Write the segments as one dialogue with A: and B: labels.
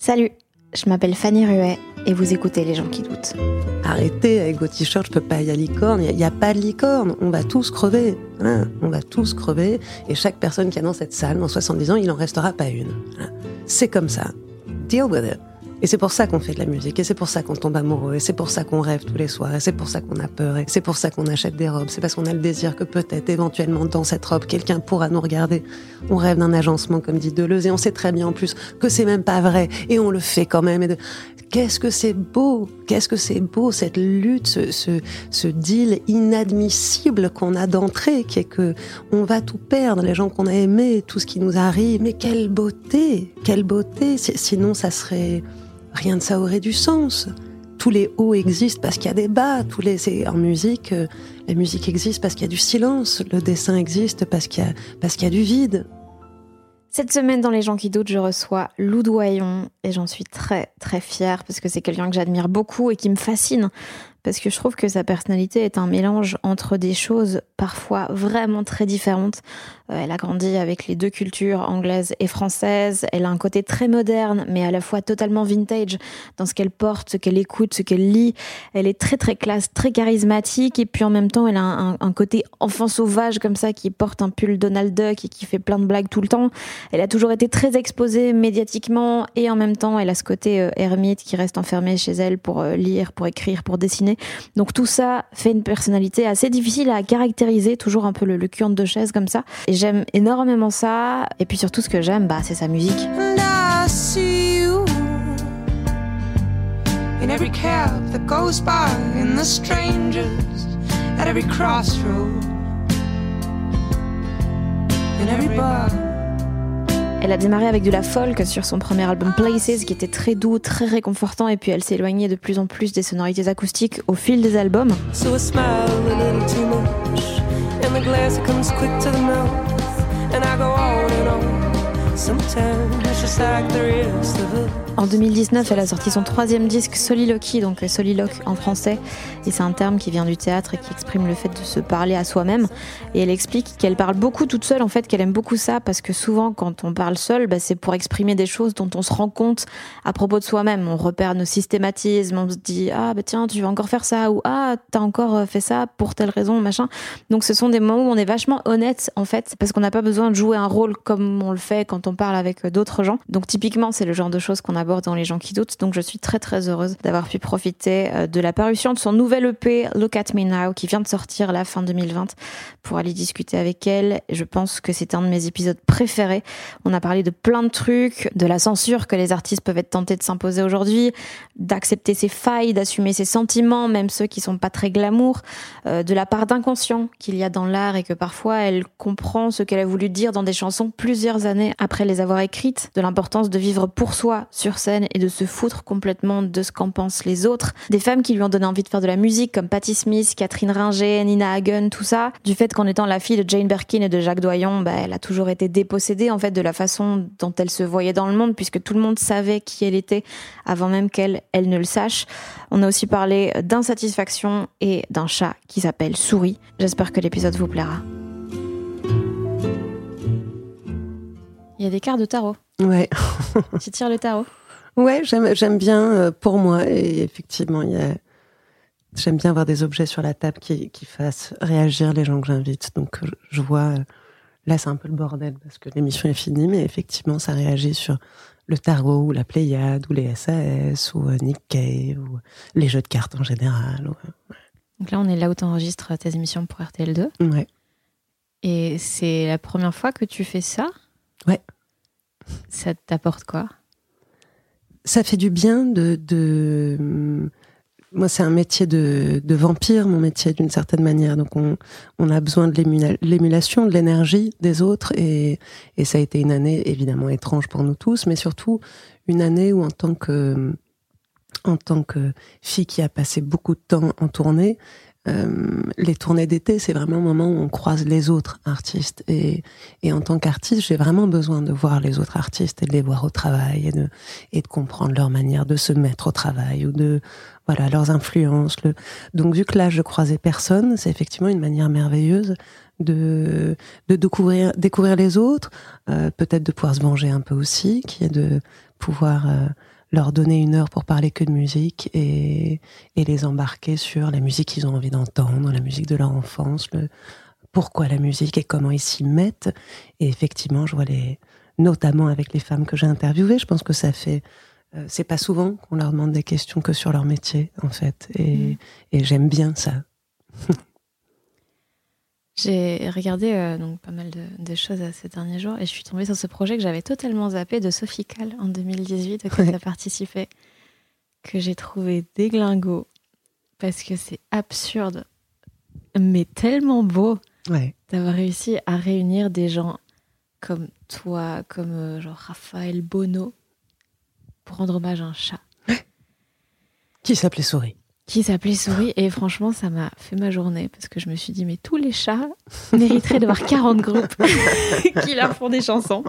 A: Salut, je m'appelle Fanny Ruet et vous écoutez Les gens qui doutent.
B: Arrêtez avec vos t-shirts, je peux pas y aller licorne. Il n'y a, pas de licorne. On va tous crever. Hein. on va tous crever. Et chaque personne qui est dans cette salle, dans 70 ans, il en restera pas une. Hein. C'est comme ça. Deal with it. Et c'est pour ça qu'on fait de la musique, et c'est pour ça qu'on tombe amoureux, et c'est pour ça qu'on rêve tous les soirs, et c'est pour ça qu'on a peur, et c'est pour ça qu'on achète des robes, c'est parce qu'on a le désir que peut-être, éventuellement, dans cette robe, quelqu'un pourra nous regarder. On rêve d'un agencement, comme dit Deleuze, et on sait très bien en plus que c'est même pas vrai, et on le fait quand même. Et. Qu'est-ce que c'est beau, qu'est-ce que c'est beau cette lutte, ce, ce, ce deal inadmissible qu'on a d'entrée, qui est que on va tout perdre, les gens qu'on a aimés, tout ce qui nous arrive. Mais quelle beauté, quelle beauté. Sinon, ça serait rien de ça aurait du sens. Tous les hauts existent parce qu'il y a des bas. Tous les en musique, euh, la musique existe parce qu'il y a du silence. Le dessin existe parce qu'il y a parce qu'il y a du vide.
A: Cette semaine, dans Les gens qui doutent, je reçois Lou Doyon et j'en suis très très fière parce que c'est quelqu'un que j'admire beaucoup et qui me fascine parce que je trouve que sa personnalité est un mélange entre des choses parfois vraiment très différentes. Euh, elle a grandi avec les deux cultures, anglaise et française. Elle a un côté très moderne, mais à la fois totalement vintage dans ce qu'elle porte, ce qu'elle écoute, ce qu'elle lit. Elle est très très classe, très charismatique, et puis en même temps, elle a un, côté enfant sauvage comme ça, qui porte un pull Donald Duck et qui fait plein de blagues tout le temps. Elle a toujours été très exposée médiatiquement, et en même temps, elle a ce côté euh, ermite qui reste enfermée chez elle pour euh, lire, pour écrire, pour dessiner. Donc tout ça fait une personnalité assez difficile à caractériser, toujours un peu le, le cul entre deux chaises comme ça. Et j'aime énormément ça. Et puis surtout ce que j'aime, bah, c'est sa musique. Elle a démarré avec de la folk sur son premier album Places, qui était très doux, très réconfortant, et puis elle s'est éloignée de plus en plus des sonorités acoustiques au fil des albums. So En 2019, elle a sorti son troisième disque Soliloquy, donc soliloque en français, et c'est un terme qui vient du théâtre et qui exprime le fait de se parler à soi-même. Et elle explique qu'elle parle beaucoup toute seule, en fait, qu'elle aime beaucoup ça, parce que souvent, quand on parle seul, bah, c'est pour exprimer des choses dont on se rend compte à propos de soi-même. On repère nos systématismes, on se dit ah bah tiens, tu vas encore faire ça, ou ah t'as encore euh, fait ça pour telle raison, machin. Donc ce sont des moments où on est vachement honnête, en fait, parce qu'on n'a pas besoin de jouer un rôle comme on le fait quand on parle avec d'autres gens. Donc typiquement, c'est le genre de choses qu'on a dans Les gens qui doutent. Donc je suis très très heureuse d'avoir pu profiter euh, de la parution de son nouvel EP Look at Me Now qui vient de sortir la fin 2020 pour aller discuter avec elle. Je pense que c'est un de mes épisodes préférés. On a parlé de plein de trucs, de la censure que les artistes peuvent être tentés de s'imposer aujourd'hui, d'accepter ses failles, d'assumer ses sentiments, même ceux qui sont pas très glamour, euh, de la part d'inconscient qu'il y a dans l'art et que parfois elle comprend ce qu'elle a voulu dire dans des chansons plusieurs années après les avoir écrites, de l'importance de vivre pour soi sur scène et de se foutre complètement de ce qu'en pensent les autres. Des femmes qui lui ont donné envie de faire de la musique comme Patti Smith, Catherine Ringer, Nina Hagen, tout ça. Du fait qu'en étant la fille de Jane Birkin et de Jacques Doyon, bah, elle a toujours été dépossédée en fait de la façon dont elle se voyait dans le monde puisque tout le monde savait qui elle était avant même qu'elle elle ne le sache. On a aussi parlé d'insatisfaction et d'un chat qui s'appelle Souris. J'espère que l'épisode vous plaira. Il y a des cartes de tarot.
B: Ouais.
A: tu tires le tarot?
B: Ouais, j'aime bien euh, pour moi. Et effectivement, il y a, j'aime bien avoir des objets sur la table qui, qui fassent réagir les gens que j'invite. Donc, je vois euh, là c'est un peu le bordel parce que l'émission est finie, mais effectivement ça réagit sur le tarot ou la Pléiade ou les SAS ou Nick Cave ou les jeux de cartes en général.
A: Donc là on est là où tu enregistres tes émissions pour RTL2.
B: Ouais.
A: Et c'est la première fois que tu fais ça?
B: Ouais.
A: Ça t'apporte quoi?
B: Ça fait du bien de. de... Moi, c'est un métier de, de, vampire, mon métier, d'une certaine manière. Donc, on, on a besoin de l'émulation, de l'énergie des autres. Et, et ça a été une année, évidemment, étrange pour nous tous, mais surtout une année où, en tant que, en tant que fille qui a passé beaucoup de temps en tournée, euh, les tournées d'été, c'est vraiment un moment où on croise les autres artistes. Et, et en tant qu'artiste, j'ai vraiment besoin de voir les autres artistes et de les voir au travail et de, et de comprendre leur manière de se mettre au travail ou de, voilà, leurs influences. Le... Donc, vu que là, je croisais personne, c'est effectivement une manière merveilleuse de, de découvrir, découvrir les autres, euh, peut-être de pouvoir se venger un peu aussi, qui est de pouvoir euh, leur donner une heure pour parler que de musique et, et les embarquer sur la musique qu'ils ont envie d'entendre, la musique de leur enfance, le pourquoi la musique et comment ils s'y mettent. Et effectivement, je vois les, notamment avec les femmes que j'ai interviewées, je pense que ça fait, euh, c'est pas souvent qu'on leur demande des questions que sur leur métier, en fait. Et, mmh. et j'aime bien ça.
A: J'ai regardé euh, donc pas mal de, choses ces derniers jours et je suis tombée sur ce projet que j'avais totalement zappé de Sophie Cal en 2018 auquel tu as participé, que j'ai trouvé déglingo parce que c'est absurde mais tellement beau d'avoir réussi à réunir des gens comme toi, comme euh, genre Raphaël Bono pour rendre hommage à un chat.
B: Qui s'appelait Souris
A: qui s'appelait Souris. Et franchement, ça m'a fait ma journée parce que je me suis dit, mais tous les chats mériteraient d'avoir 40 groupes qui leur font des chansons.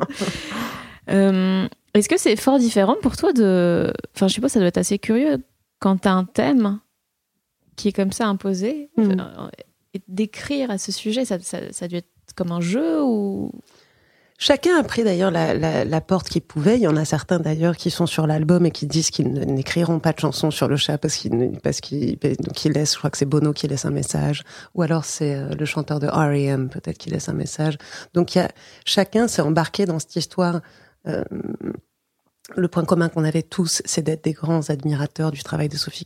A: Euh, est-ce que c'est fort différent pour toi de. Enfin, je sais pas, ça doit être assez curieux quand tu as un thème qui est comme ça imposé. Mm. et d'écrire à ce sujet, ça, ça, ça a dû être comme un jeu ou?
B: Chacun a pris d'ailleurs la, la, la, porte qu'il pouvait. Il y en a certains d'ailleurs qui sont sur l'album et qui disent qu'ils n'écriront pas de chansons sur le chat parce qu'ils parce qu'ils laissent. Je crois que c'est Bono qui laisse un message, ou alors c'est euh, le chanteur de R.E.M. peut-être qui laisse un message. Donc il y a chacun s'est embarqué dans cette histoire. Euh, le point commun qu'on avait tous, c'est d'être des grands admirateurs du travail de Sophie.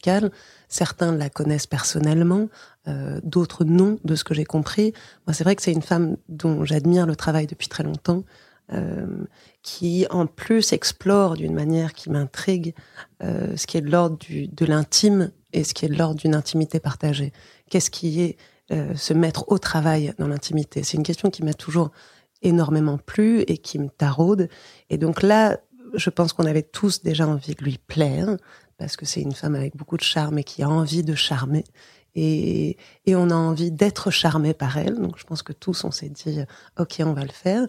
B: Certains la connaissent personnellement, euh, d'autres non, de ce que j'ai compris. Moi, c'est vrai que c'est une femme dont j'admire le travail depuis très longtemps, euh, qui en plus explore d'une manière qui m'intrigue euh, ce qui est de l'ordre de l'intime et ce qui est de l'ordre d'une intimité partagée. Qu'est-ce qui est euh, se mettre au travail dans l'intimité? C'est une question qui m'a toujours énormément plu et qui me taraude. Et donc là, je pense qu'on avait tous déjà envie de lui plaire, parce que c'est une femme avec beaucoup de charme et qui a envie de charmer. Et, on a envie d'être charmé par elle. Donc je pense que tous, on s'est dit, OK, on va le faire.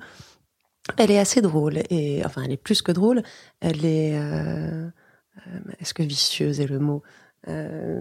B: Elle est assez drôle, et enfin, elle est plus que drôle. Elle est, euh, euh est-ce que vicieuse est le mot? Euh,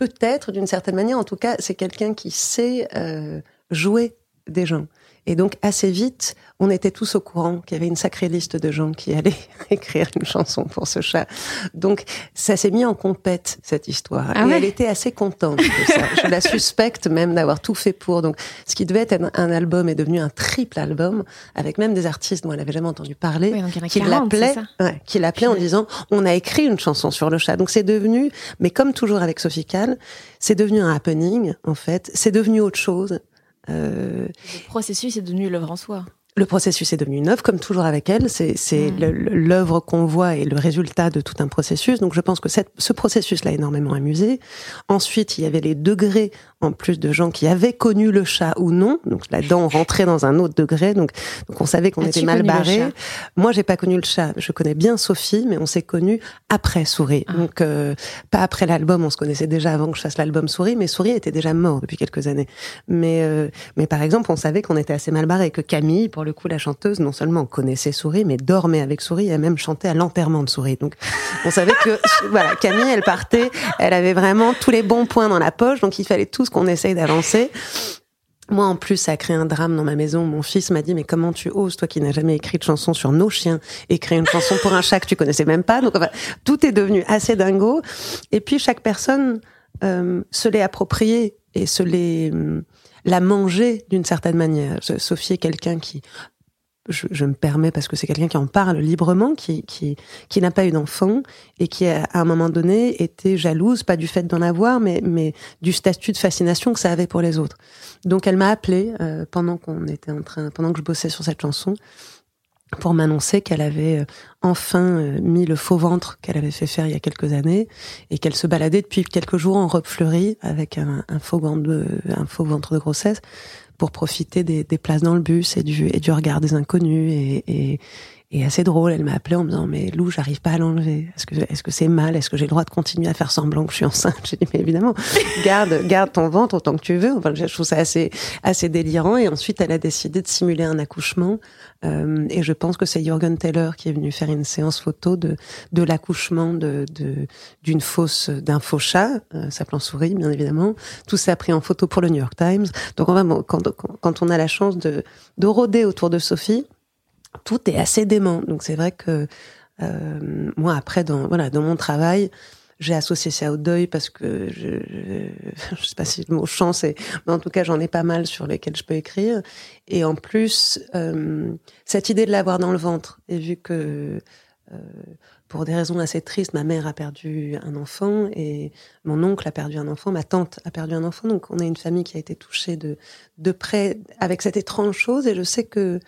B: Peut-être, d'une certaine manière. En tout cas, c'est quelqu'un qui sait euh, jouer des gens. Et donc, assez vite, on était tous au courant qu'il y avait une sacrée liste de gens qui allaient écrire une chanson pour ce chat. Donc, ça s'est mis en compète, cette histoire. Ah et elle était assez contente de ça. Je la suspecte même d'avoir tout fait pour. Donc, ce qui devait être un, album est devenu un triple album, avec même des artistes dont elle n'avait jamais entendu parler, qui l'appelaient, ouais, qui l'appelaient en disant, on a écrit une chanson sur le chat. Donc, c'est devenu, mais comme toujours avec Sophie Cal, c'est devenu un happening, en fait. C'est devenu autre chose.
A: Euh, le processus est devenu l'œuvre en soi.
B: Le processus est devenu une œuvre, comme toujours avec elle. C'est mmh. l'œuvre qu'on voit et le résultat de tout un processus. Donc je pense que cette, ce processus l'a énormément amusé. Ensuite, il y avait les degrés en plus de gens qui avaient connu le chat ou non. Donc là-dedans, on rentrait dans un autre degré. Donc, donc on savait qu'on était mal barré. Moi, j'ai pas connu le chat. Je connais bien Sophie, mais on s'est connus après Souris. Ah. Donc euh, pas après l'album. On se connaissait déjà avant que je fasse l'album Souris, mais Souris était déjà mort depuis quelques années. Mais euh, mais par exemple, on savait qu'on était assez mal barré, que Camille, pour le coup, la chanteuse, non seulement connaissait Souris, mais dormait avec Souris et a même chanté à l'enterrement de Souris. Donc on savait que voilà, Camille, elle partait, elle avait vraiment tous les bons points dans la poche, donc il fallait tous qu'on essaye d'avancer. Moi, en plus, ça a créé un drame dans ma maison. Mon fils m'a dit, mais comment tu oses, toi qui n'as jamais écrit de chanson sur nos chiens, écrire une chanson pour un chat que tu connaissais même pas? Donc, tout est devenu assez dingo. Et puis, chaque personne euh, se l'est approprié et se l'est... la manger d'une certaine manière. Sophie est quelqu'un qui je, me permets parce que c'est quelqu'un qui en parle librement, qui, qui, qui n'a pas eu d'enfant et qui, à un moment donné, était jalouse, pas du fait d'en avoir, mais, mais du statut de fascination que ça avait pour les autres. Donc elle m'a appelé euh, pendant qu'on était en train, pendant que je bossais sur cette chanson, pour m'annoncer qu'elle avait euh, enfin euh, mis le faux ventre qu'elle avait fait faire il y a quelques années et qu'elle se baladait depuis quelques jours en robe fleurie avec un, un faux ventre de, un faux ventre de grossesse pour profiter des, places dans le bus et du, et du regard des inconnus et, et assez drôle. Elle m'a appelé en me disant mais Lou, j'arrive pas à l'enlever. Est-ce que est-ce que c'est mal? Est-ce que j'ai le droit de continuer à faire semblant que je suis enceinte? J'ai dit mais évidemment, garde garde ton ventre autant que tu veux. Enfin, je trouve ça assez assez délirant. Et ensuite, elle a décidé de simuler un accouchement. Euh, et je pense que c'est Jürgen Teller qui est venu faire une séance photo de de l'accouchement de d'une fausse d'un faux chat, euh, s'appelant souris bien évidemment. Tout ça pris en photo pour le New York Times. Donc on va quand quand on a la chance de de rôder autour de Sophie tout est assez dément. Donc c'est vrai que euh, moi après dans voilà dans mon travail j'ai associé ça au deuil parce que je, je, sais pas si le mot chance est, mais en tout cas j'en ai pas mal sur lesquels je peux écrire. Et en plus euh, cette idée de l'avoir dans le ventre et vu que euh, pour des raisons assez tristes, ma mère a perdu un enfant et mon oncle a perdu un enfant, ma tante a perdu un enfant. Donc on est une famille qui a été touchée de de près avec cette étrange chose. Et je sais que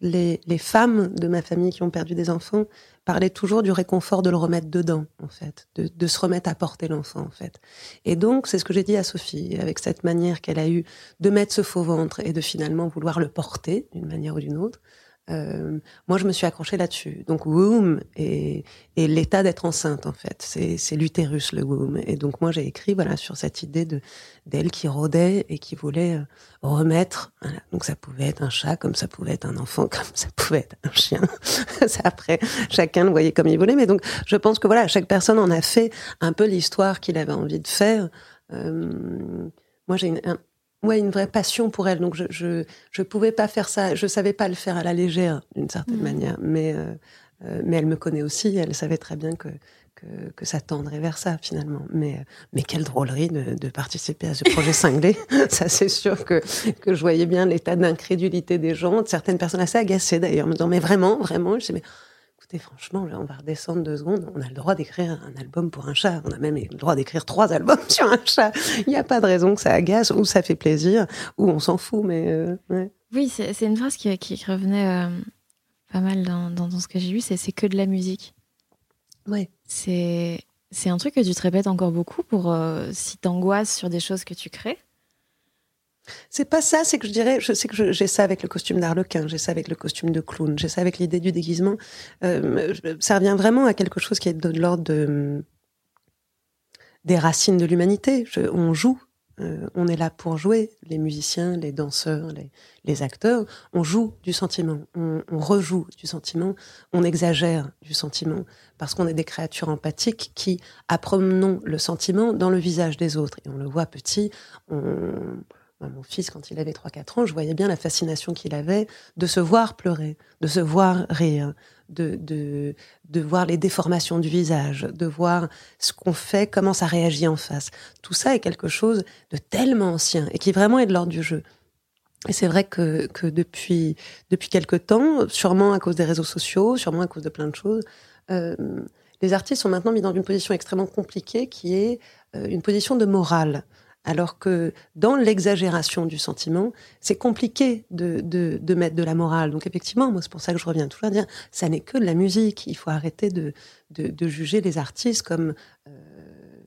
B: les, les, femmes de ma famille qui ont perdu des enfants parlaient toujours du réconfort de le remettre dedans, en fait, de, de se remettre à porter l'enfant, en fait. Et donc, c'est ce que j'ai dit à Sophie, avec cette manière qu'elle a eue de mettre ce faux ventre et de finalement vouloir le porter d'une manière ou d'une autre. Euh, moi, je me suis accrochée là-dessus. Donc, womb et, et l'état d'être enceinte, en fait, c'est l'utérus, le womb. Et donc, moi, j'ai écrit, voilà, sur cette idée de d'elle qui rôdait et qui voulait euh, remettre. Donc, ça pouvait être un chat, comme ça pouvait être un enfant, comme ça pouvait être un chien. Après, chacun le voyait comme il voulait. Mais donc, je pense que voilà, chaque personne en a fait un peu l'histoire qu'il avait envie de faire. Euh, moi, j'ai un, ouais, une vraie passion pour elle. Donc je, je, je pouvais pas faire ça. Je savais pas le faire à la légère d'une certaine mmh. manière. Mais euh, euh, mais elle me connaît aussi. Elle savait très bien que que, que ça tendrait vers ça finalement. Mais mais quelle drôlerie de, de participer à ce projet cinglé. ça c'est sûr que que je voyais bien l'état d'incrédulité des gens, de certaines personnes assez agacées d'ailleurs, me disant mais vraiment vraiment. Je sais mais écoutez, franchement, là, on va redescendre deux secondes. On a le droit d'écrire un album pour un chat. On a même le droit d'écrire trois albums sur un chat. Il n'y a pas de raison que ça agace ou ça fait plaisir ou on s'en fout. Mais euh,
A: oui, c'est une phrase qui, qui revenait euh, pas mal dans, dans, ce que j'ai lu. C'est que de la musique.
B: Ouais.
A: C'est c'est un truc que tu te répètes encore beaucoup pour euh, si t'angoisses sur des choses que tu crées.
B: C'est pas ça, c'est que je dirais, je sais que j'ai ça avec le costume d'Arlequin, j'ai ça avec le costume de clown, j'ai ça avec l'idée du déguisement. Euh, ça revient vraiment à quelque chose qui est de, l'ordre de, des racines de l'humanité. On joue, euh, on est là pour jouer, les musiciens, les danseurs, les, les acteurs, on joue du sentiment, on, on, rejoue du sentiment, on exagère du sentiment, parce qu'on est des créatures empathiques qui apprenons le sentiment dans le visage des autres. Et on le voit petit, on mon fils, quand il avait 3-4 ans, je voyais bien la fascination qu'il avait de se voir pleurer, de se voir rire, de, de, de voir les déformations du visage, de voir ce qu'on fait, comment ça réagit en face. Tout ça est quelque chose de tellement ancien et qui vraiment est de l'ordre du jeu. Et c'est vrai que, que depuis, depuis quelque temps, sûrement à cause des réseaux sociaux, sûrement à cause de plein de choses, euh, les artistes sont maintenant mis dans une position extrêmement compliquée qui est euh, une position de morale. Alors que dans l'exagération du sentiment, c'est compliqué de, de, de, mettre de la morale. Donc effectivement, moi c'est pour ça que je reviens toujours à dire, ça n'est que de la musique. Il faut arrêter de, de juger les artistes comme,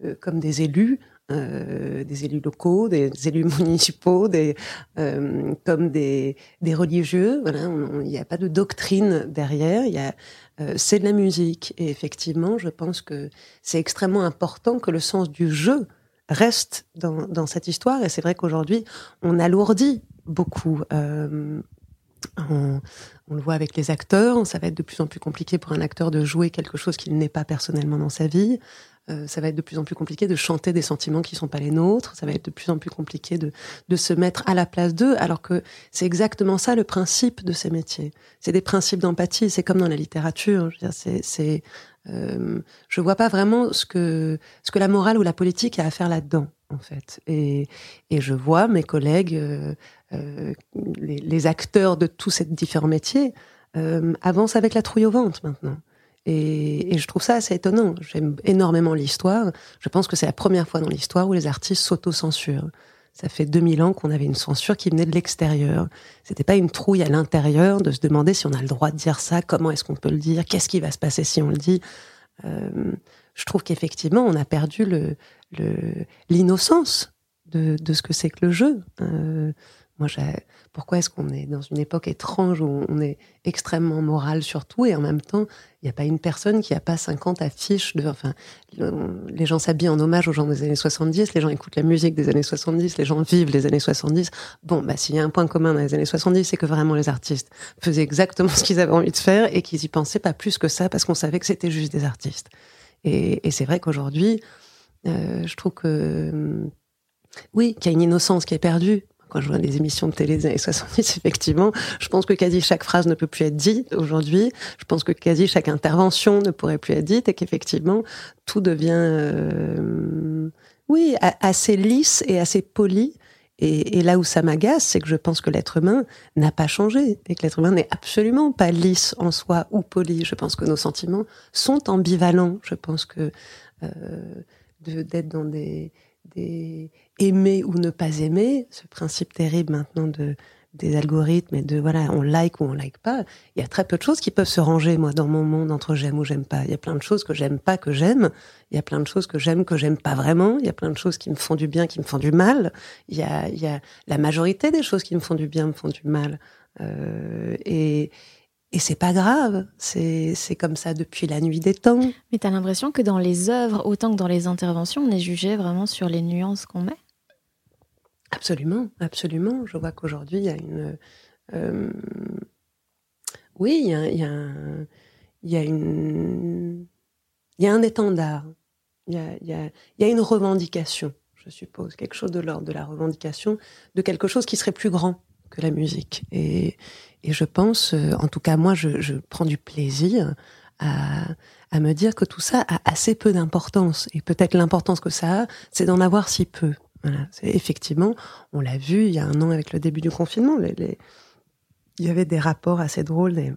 B: euh, comme des élus. Euh, des élus locaux, des élus municipaux, des, euh, comme des, des religieux. Voilà, il n'y a pas de doctrine derrière. Il y a, euh, c'est de la musique. Et effectivement, je pense que c'est extrêmement important que le sens du jeu reste dans, dans cette histoire. Et c'est vrai qu'aujourd'hui, on alourdit beaucoup. Euh, on, on, le voit avec les acteurs, ça va être de plus en plus compliqué pour un acteur de jouer quelque chose qu'il n'est pas personnellement dans sa vie. Euh, ça va être de plus en plus compliqué de chanter des sentiments qui sont pas les nôtres. Ça va être de plus en plus compliqué de, de se mettre à la place d'eux, alors que c'est exactement ça le principe de ces métiers. C'est des principes d'empathie. C'est comme dans la littérature. C'est euh, je vois pas vraiment ce que ce que la morale ou la politique a à faire là-dedans. en fait. Et, et je vois mes collègues, euh, euh, les, les, acteurs de tous ces différents métiers, euh, avancent avec la trouille au ventre maintenant. Et, et je trouve ça assez étonnant. J'aime énormément l'histoire. Je pense que c'est la première fois dans l'histoire où les artistes s'auto-censurent. Ça fait 2000 ans qu'on avait une censure qui venait de l'extérieur. C'était pas une trouille à l'intérieur de se demander si on a le droit de dire ça, comment est-ce qu'on peut le dire, qu'est-ce qui va se passer si on le dit. Euh, je trouve qu'effectivement, on a perdu le, l'innocence de, de, ce que c'est que le jeu. Euh, moi, pourquoi est-ce qu'on est dans une époque étrange où on est extrêmement moral sur tout et en même temps, il n'y a pas une personne qui n'a pas 50 affiches de. Enfin, les gens s'habillent en hommage aux gens des années 70, les gens écoutent la musique des années 70, les gens vivent les années 70. Bon, bah, s'il y a un point commun dans les années 70, c'est que vraiment les artistes faisaient exactement ce qu'ils avaient envie de faire et qu'ils y pensaient pas plus que ça parce qu'on savait que c'était juste des artistes. Et, et c'est vrai qu'aujourd'hui, euh, je trouve que. Oui, qu'il y a une innocence qui est perdue quand je vois des émissions de télé des années 70, effectivement, je pense que quasi chaque phrase ne peut plus être dite aujourd'hui. Je pense que quasi chaque intervention ne pourrait plus être dite et qu'effectivement, tout devient, euh, oui, assez lisse et assez poli. Et, et là où ça m'agace, c'est que je pense que l'être humain n'a pas changé et que l'être humain n'est absolument pas lisse en soi ou poli. Je pense que nos sentiments sont ambivalents. Je pense que euh, d'être dans des des aimer ou ne pas aimer, ce principe terrible maintenant de des algorithmes et de voilà, on like ou on like pas. Il y a très peu de choses qui peuvent se ranger, moi, dans mon monde entre j'aime ou j'aime pas. Il y a plein de choses que j'aime pas que j'aime. Il y a plein de choses que j'aime que j'aime pas vraiment. Il y a plein de choses qui me font du bien, qui me font du mal. Il y a, il y a la majorité des choses qui me font du bien me font du mal. Euh, et, et c'est pas grave, c'est comme ça depuis la nuit des temps.
A: Mais t'as l'impression que dans les œuvres, autant que dans les interventions, on est jugé vraiment sur les nuances qu'on met?
B: Absolument, absolument. Je vois qu'aujourd'hui, il y a une... Euh, oui, il y a, il y a, un, il y a une... Il y a un étendard, il y a, il y a, il y a une revendication, je suppose, quelque chose de l'ordre de la revendication de quelque chose qui serait plus grand que la musique. Et, et je pense, euh, en tout cas moi, je, je prends du plaisir à, à, me dire que tout ça a assez peu d'importance. Et peut-être l'importance que ça a, c'est d'en avoir si peu. Voilà. Effectivement, on l'a vu il y a un an avec le début du confinement. Il y avait des rapports assez drôles, des,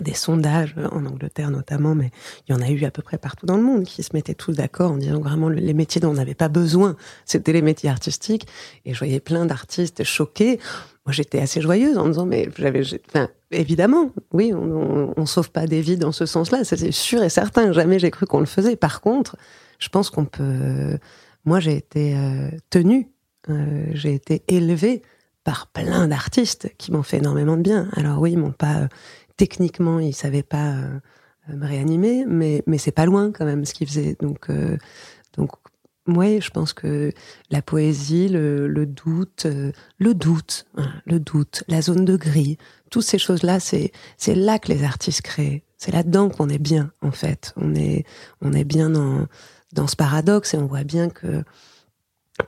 B: des sondages en Angleterre notamment, mais il y en a eu à peu près partout dans le monde qui se mettaient tous d'accord en disant vraiment les métiers dont on n'avait pas besoin, c'était les métiers artistiques. Et je voyais plein d'artistes choqués. Moi, j'étais assez joyeuse en me disant, mais j'avais, enfin, évidemment, oui, on, on, sauve pas des vies dans ce sens-là, c'est sûr et certain. Jamais j'ai cru qu'on le faisait. Par contre, je pense qu'on peut. Moi, j'ai été euh, tenue, euh, j'ai été élevée par plein d'artistes qui m'ont fait énormément de bien. Alors oui, ils m'ont pas techniquement, ils savaient pas euh, me réanimer, mais mais c'est pas loin quand même ce qu'ils faisaient. Donc donc oui, je pense que la poésie, le, le doute, euh, le doute, hein, le doute, la zone de gris, toutes ces choses-là, c'est c'est là que les artistes créent. C'est là-dedans qu'on est bien, en fait. On est on est bien dans dans ce paradoxe et on voit bien que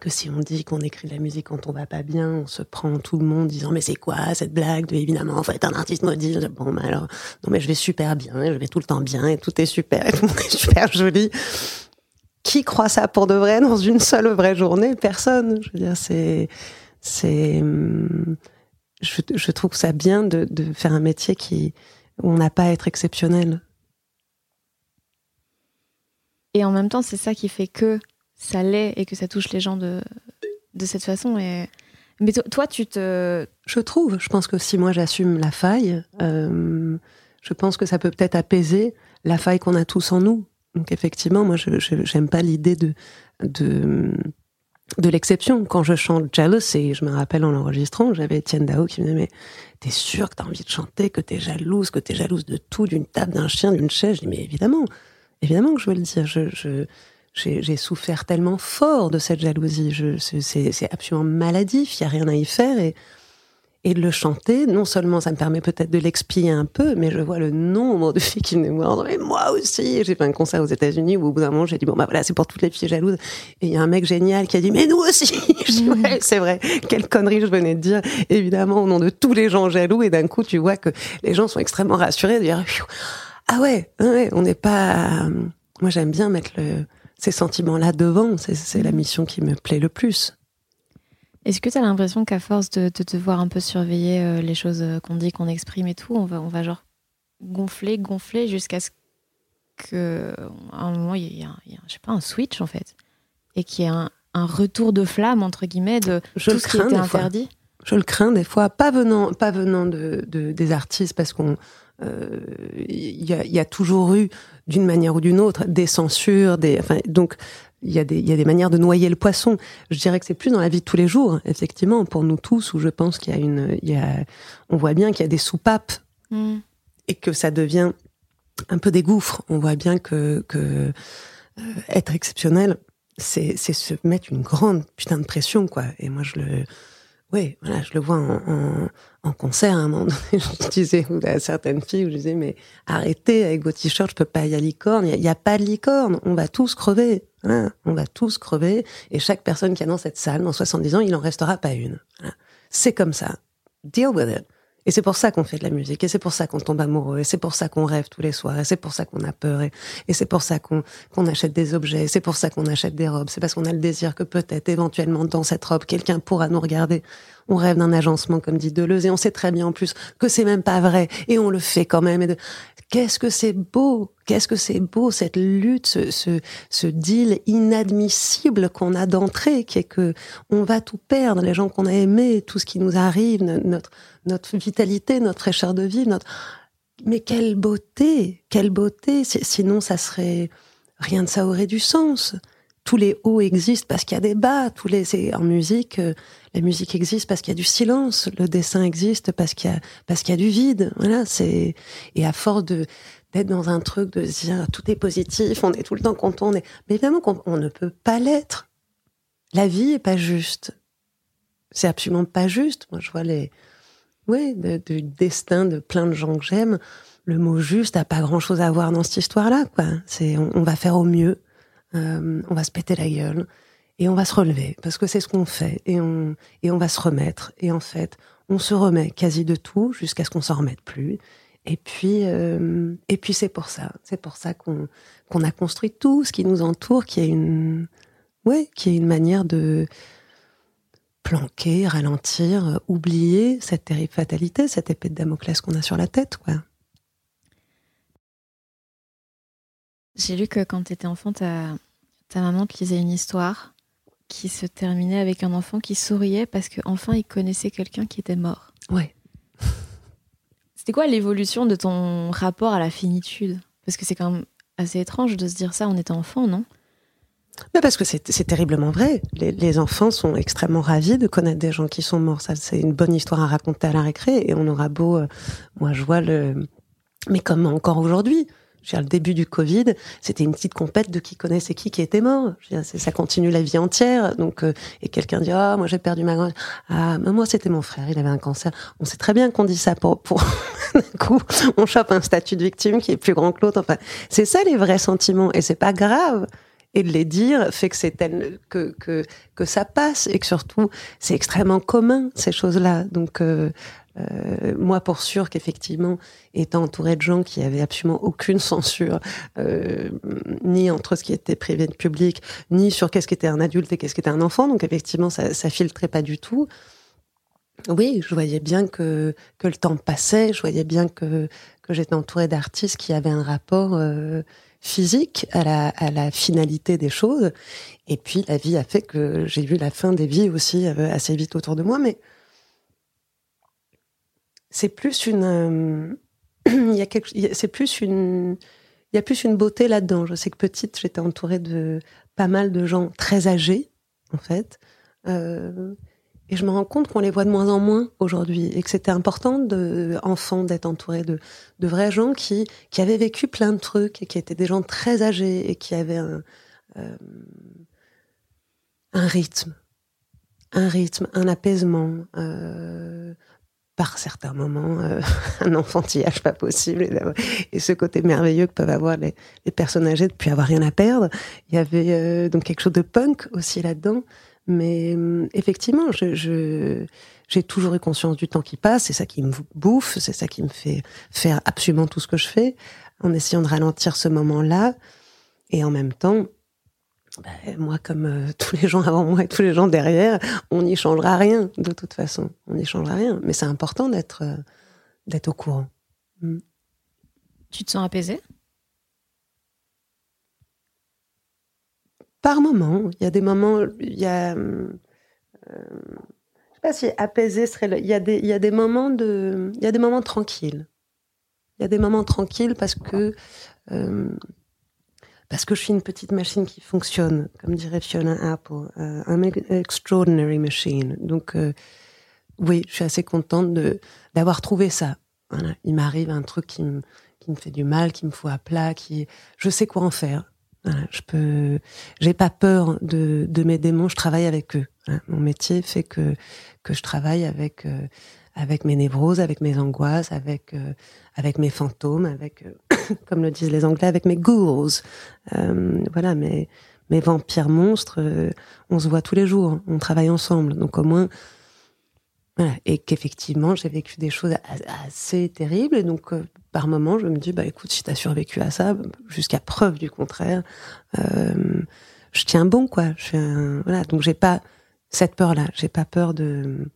B: que si on dit qu'on écrit de la musique quand on va pas bien, on se prend tout le monde disant mais c'est quoi cette blague? De évidemment en fait un artiste maudit. Bon mais alors non mais je vais super bien, je vais tout le temps bien et tout est super et tout est super joli qui croit ça pour de vrai dans une seule vraie journée? Personne. Je veux dire, c'est, c'est, hum, je, je, trouve ça bien de, de, faire un métier qui, où on n'a pas à être exceptionnel.
A: Et en même temps, c'est ça qui fait que ça l'est et que ça touche les gens de, de cette façon. Et... Mais toi, tu te...
B: Je trouve, je pense que si moi j'assume la faille, euh, je pense que ça peut peut-être apaiser la faille qu'on a tous en nous. Donc effectivement, moi, je j'aime pas l'idée de de de l'exception. Quand je chante Jealous, et je me rappelle en l'enregistrant, j'avais Etienne Dao qui me disait, mais t'es sûr que t'as envie de chanter, que t'es jalouse, que t'es jalouse de tout, d'une table, d'un chien, d'une chaise? Je dis, mais évidemment, évidemment que je veux le dire. Je, je, j'ai souffert tellement fort de cette jalousie. C'est absolument maladif, il y a rien à y faire. Et de le chanter, non seulement ça me permet peut-être de l'expier un peu, mais je vois le nombre de filles qui me voir, mais moi aussi. J'ai fait un concert aux États-Unis où au bout d'un moment j'ai dit bon bah voilà c'est pour toutes les filles jalouses. Et il y a un mec génial qui a dit mais nous aussi. ouais, c'est vrai. Quelle connerie je venais de dire. Évidemment au nom de tous les gens jaloux et d'un coup tu vois que les gens sont extrêmement rassurés de dire ah ouais, ouais on n'est pas. Moi j'aime bien mettre le ces sentiments-là devant. C'est la mission qui me plaît le plus.
A: Est-ce que tu as l'impression qu'à force de, te voir un peu surveiller euh, les choses euh, qu'on dit, qu'on exprime et tout, on va, on va genre gonfler, gonfler jusqu'à ce qu'à un moment, il y, a, je sais pas, un switch en fait. Et qu'il y ait un, retour de flamme, entre guillemets, de tout ce qui était interdit
B: Je le crains des fois, pas venant, pas venant de, des artistes, parce qu'on. Euh, il y, a, toujours eu, d'une manière ou d'une autre, des censures, des. Enfin, donc, il y, a des, il y a des manières de noyer le poisson. Je dirais que c'est plus dans la vie de tous les jours, effectivement, pour nous tous, où je pense qu'il y a une, il y a, on voit bien qu'il y a des soupapes mm. et que ça devient un peu des gouffres. On voit bien que, que euh, être exceptionnel, c'est, c'est se mettre une grande putain de pression, quoi. Et moi, je le, oui, voilà, je le vois en, en, en, concert à un moment donné. Je disais à certaines filles, je disais, mais arrêtez avec vos t-shirts, je peux pas y aller licorne. Il n'y a, pas de licorne. On va tous crever. Hein on va tous crever. Et chaque personne qui est dans cette salle, dans 70 ans, il en restera pas une. C'est comme ça. Deal with it. Et c'est pour ça qu'on fait de la musique, et c'est pour ça qu'on tombe amoureux, et c'est pour ça qu'on rêve tous les soirs, et c'est pour ça qu'on a peur, et, c'est pour ça qu'on achète des objets, et c'est pour ça qu'on achète des robes. C'est parce qu'on a le désir que peut-être, éventuellement, dans cette robe, quelqu'un pourra nous regarder. On rêve d'un agencement, comme dit Deleuze, et on sait très bien en plus que c'est même pas vrai, et on le fait quand même. Et de... Qu'est-ce que c'est beau, qu'est-ce que c'est beau cette lutte, ce, deal inadmissible qu'on a d'entrée, qui est que on va tout perdre, les gens qu'on a aimés, tout ce qui nous arrive, notre notre vitalité, notre fraîcheur de vie, notre. Mais quelle beauté, quelle beauté. Sinon, ça serait rien de ça aurait du sens. Tous les hauts existent parce qu'il y a des bas. Tous les en musique, euh, la musique existe parce qu'il y a du silence. Le dessin existe parce qu'il y a parce qu'il y a du vide. Voilà, c'est et à force d'être dans un truc de se dire tout est positif, on est tout le temps content. On est... Mais évidemment qu'on on ne peut pas l'être. La vie est pas juste. C'est absolument pas juste. Moi, je vois les oui, du destin de plein de gens que j'aime. Le mot juste n'a pas grand chose à voir dans cette histoire-là, quoi. C'est, on, va faire au mieux, euh, on va se péter la gueule et on va se relever parce que c'est ce qu'on fait et on et on va se remettre. Et en fait, on se remet quasi de tout jusqu'à ce qu'on s'en remette plus. Et puis, euh, et puis c'est pour ça, c'est pour ça qu'on qu'on a construit tout ce qui nous entoure, qui est une, ouais, qui est une manière de planquer, ralentir, oublier cette terrible fatalité, cette épée de Damoclès qu'on a sur la tête, quoi.
A: J'ai lu que quand tu étais enfant, ta, ta maman te lisait une histoire qui se terminait avec un enfant qui souriait parce qu'enfin il connaissait quelqu'un qui était mort.
B: Ouais.
A: C'était quoi l'évolution de ton rapport à la finitude? Parce que c'est quand même assez étrange de se dire ça en étant enfant, non?
B: Mais parce que c'est terriblement vrai. Les, enfants sont extrêmement ravis de connaître des gens qui sont morts. Ça, c'est une bonne histoire à raconter à la récré. Et on aura beau, euh, moi, je vois le. Mais comme encore aujourd'hui, je le début du Covid, c'était une petite compète de qui connaissait qui qui était mort. Je ça continue la vie entière. Donc, euh, et quelqu'un dit ah moi j'ai perdu ma grand. Ah moi c'était mon frère, il avait un cancer. On sait très bien qu'on dit ça pour pour d'un coup on chope un statut de victime qui est plus grand que l'autre. Enfin, c'est ça les vrais sentiments et c'est pas grave et de les dire fait que c'est que, que que ça passe et que surtout c'est extrêmement commun ces choses-là. Donc euh, euh, moi, pour sûr qu'effectivement, étant entouré de gens qui avaient absolument aucune censure, euh, ni entre ce qui était privé de public, ni sur qu'est-ce qu'était un adulte et qu'est-ce qu'était un enfant, donc effectivement, ça, ça filtrait pas du tout. Oui, je voyais bien que que le temps passait, je voyais bien que que j'étais entouré d'artistes qui avaient un rapport euh, physique à la, à la finalité des choses. Et puis la vie a fait que j'ai vu la fin des vies aussi assez vite autour de moi. Mais c'est plus une, euh, il y a quelque, c'est plus une, il y a plus une beauté là-dedans. Je sais que petite, j'étais entourée de pas mal de gens très âgés, en fait. Euh, et je me rends compte qu'on les voit de moins en moins aujourd'hui et que c'était important de d'être entouré de, de vrais gens qui, qui avaient vécu plein de trucs et qui étaient des gens très âgés et qui avaient un, euh, rythme, un rythme, un apaisement, par certains moments, euh, un enfantillage pas possible et, ce côté merveilleux que peuvent avoir les, les personnes âgées depuis avoir rien à perdre. Il y avait euh, donc quelque chose de punk aussi là-dedans. Mais hum, effectivement, je, j'ai toujours eu conscience du temps qui passe, c'est ça qui me bouffe, c'est ça qui me fait faire absolument tout ce que je fais, en essayant de ralentir ce moment-là. Et en même temps, ben, moi, comme euh, tous les gens avant moi et tous les gens derrière, on n'y changera rien de toute façon. On n'y changera rien. Mais c'est important d'être euh, d'être au courant. Mm.
A: Tu te sens apaisé
B: Par moments. Il y a des moments. Il y a. Euh, je sais pas si apaisé serait. Il y a des. Il y a des moments de. Il y a des moments tranquilles. Il y a des moments tranquilles parce que parce que je suis une petite machine qui fonctionne, comme dirait Fiona Apple, euh, un extraordinary machine. Donc, euh, oui, je suis assez contente de d'avoir trouvé ça. Voilà. Il m'arrive un truc qui me qui me fait du mal, qui me fout à plat, qui je sais quoi en faire. Voilà. Je peux, j'ai pas peur de de mes démons. Je travaille avec eux. Mon métier fait que que je travaille avec euh, avec mes névroses, avec mes angoisses, avec euh, avec mes fantômes, avec euh, comme le disent les Anglais, avec mes ghouls. Euh, voilà, mes mes vampires monstres. on se voit tous les jours, on travaille ensemble, donc au moins. Voilà, et qu'effectivement, j'ai vécu des choses assez terribles, et donc par moment, je me dis, bah écoute, si t'as survécu à ça, jusqu'à preuve du contraire, je tiens bon, quoi. Je voilà, donc j'ai pas cette peur-là, j'ai pas peur de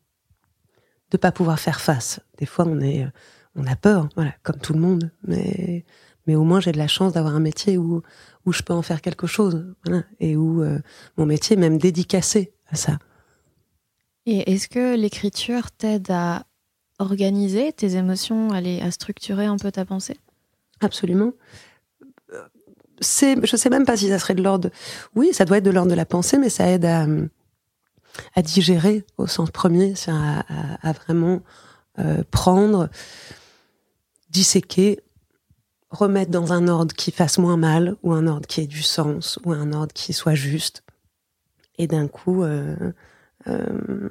B: de pas pouvoir faire face. Des fois, on est, euh, on a peur, voilà, comme tout le monde. Mais, mais au moins, j'ai de la chance d'avoir un métier où, où je peux en faire quelque chose, voilà, et où euh, mon métier est même dédicacé à ça.
A: Et est-ce que l'écriture t'aide à organiser tes émotions, à, à structurer un peu ta pensée?
B: Absolument. C'est, je sais même pas si ça serait de l'ordre. Oui, ça doit être de l'ordre de la pensée, mais ça aide à, à digérer au sens premier, c'est à, à, vraiment euh, prendre, disséquer, remettre dans un ordre qui fasse moins mal, ou un ordre qui ait du sens, ou un ordre qui soit juste, et d'un coup euh, euh,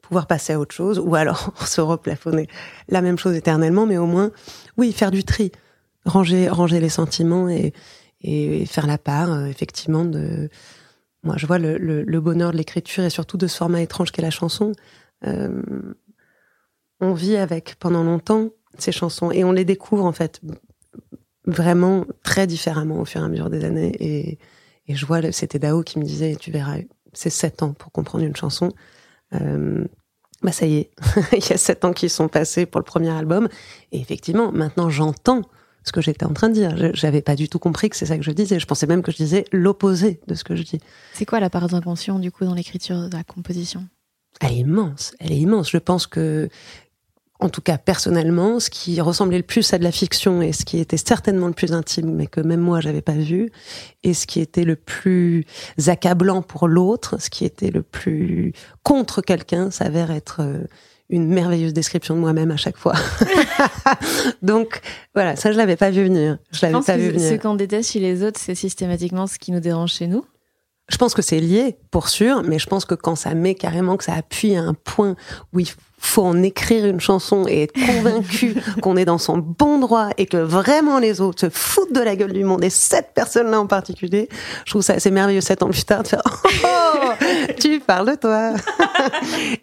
B: pouvoir passer à autre chose, ou alors se replafonner la même chose éternellement, mais au moins, oui, faire du tri, ranger, ranger les sentiments et, et faire la part, effectivement, de moi, je vois le, bonheur de l'écriture et surtout de ce format étrange qu'est la chanson. Euh, on vit avec pendant longtemps ces chansons et on les découvre en fait vraiment très différemment au fur et à mesure des années. Et, je vois, c'était Dao qui me disait, tu verras, c'est sept ans pour comprendre une chanson. Euh, bah ça y est, il y a sept ans qui sont passés pour le premier album. Et effectivement, maintenant j'entends ce que j'étais en train de dire. J'avais pas du tout compris que c'est ça que je disais. Je pensais même que je disais l'opposé de ce que je dis.
A: C'est quoi la part d'invention du coup dans l'écriture de la composition?
B: Elle est immense. Elle est immense. Je pense que, en tout cas personnellement, ce qui ressemblait le plus à de la fiction et ce qui était certainement le plus intime, mais que même moi j'avais pas vu, et ce qui était le plus accablant pour l'autre, ce qui était le plus contre quelqu'un, s'avère être euh, une merveilleuse description de moi-même à chaque fois. Donc voilà, ça je l'avais pas vu venir. Je l'avais pas vu venir.
A: Ce qu'on déteste chez les autres, c'est systématiquement ce qui nous dérange chez nous.
B: Je pense que c'est lié, pour sûr, mais je pense que quand ça met carrément, que ça appuie à un point où il faut en écrire une chanson et être convaincu qu'on est dans son bon droit et que vraiment les autres se foutent de la gueule du monde et cette personne-là en particulier, je trouve ça assez merveilleux sept ans plus tard de faire oh tu parles de toi.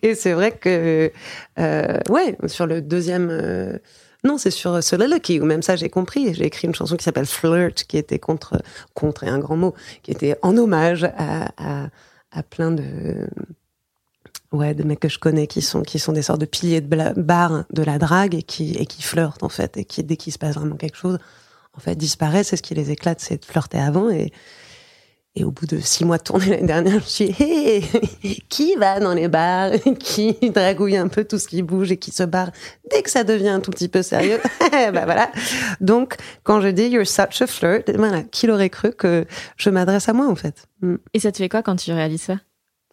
B: Et c'est vrai que euh, ouais sur le deuxième euh, non, c'est sur Soliloquy, ou même ça j'ai compris. J'ai écrit une chanson qui s'appelle Flirt, qui était contre, contre et un grand mot, qui était en hommage à, à, à plein de, ouais, de mecs que je connais qui sont, qui sont des sortes de piliers de bar de la drague et qui, et qui flirtent, en fait, et qui, dès qu'il se passe vraiment quelque chose, en fait, disparaissent. C'est ce qui les éclate, c'est de flirter avant et, et au bout de six mois de tournée l'année dernière, je me suis dit, hey, qui va dans les bars, qui dragouille un peu tout ce qui bouge et qui se barre dès que ça devient un tout petit peu sérieux? Bah voilà. Donc, quand je dis you're such a flirt, voilà, qui l'aurait cru que je m'adresse à moi en fait?
A: Mm. Et ça te fait quoi quand tu réalises ça?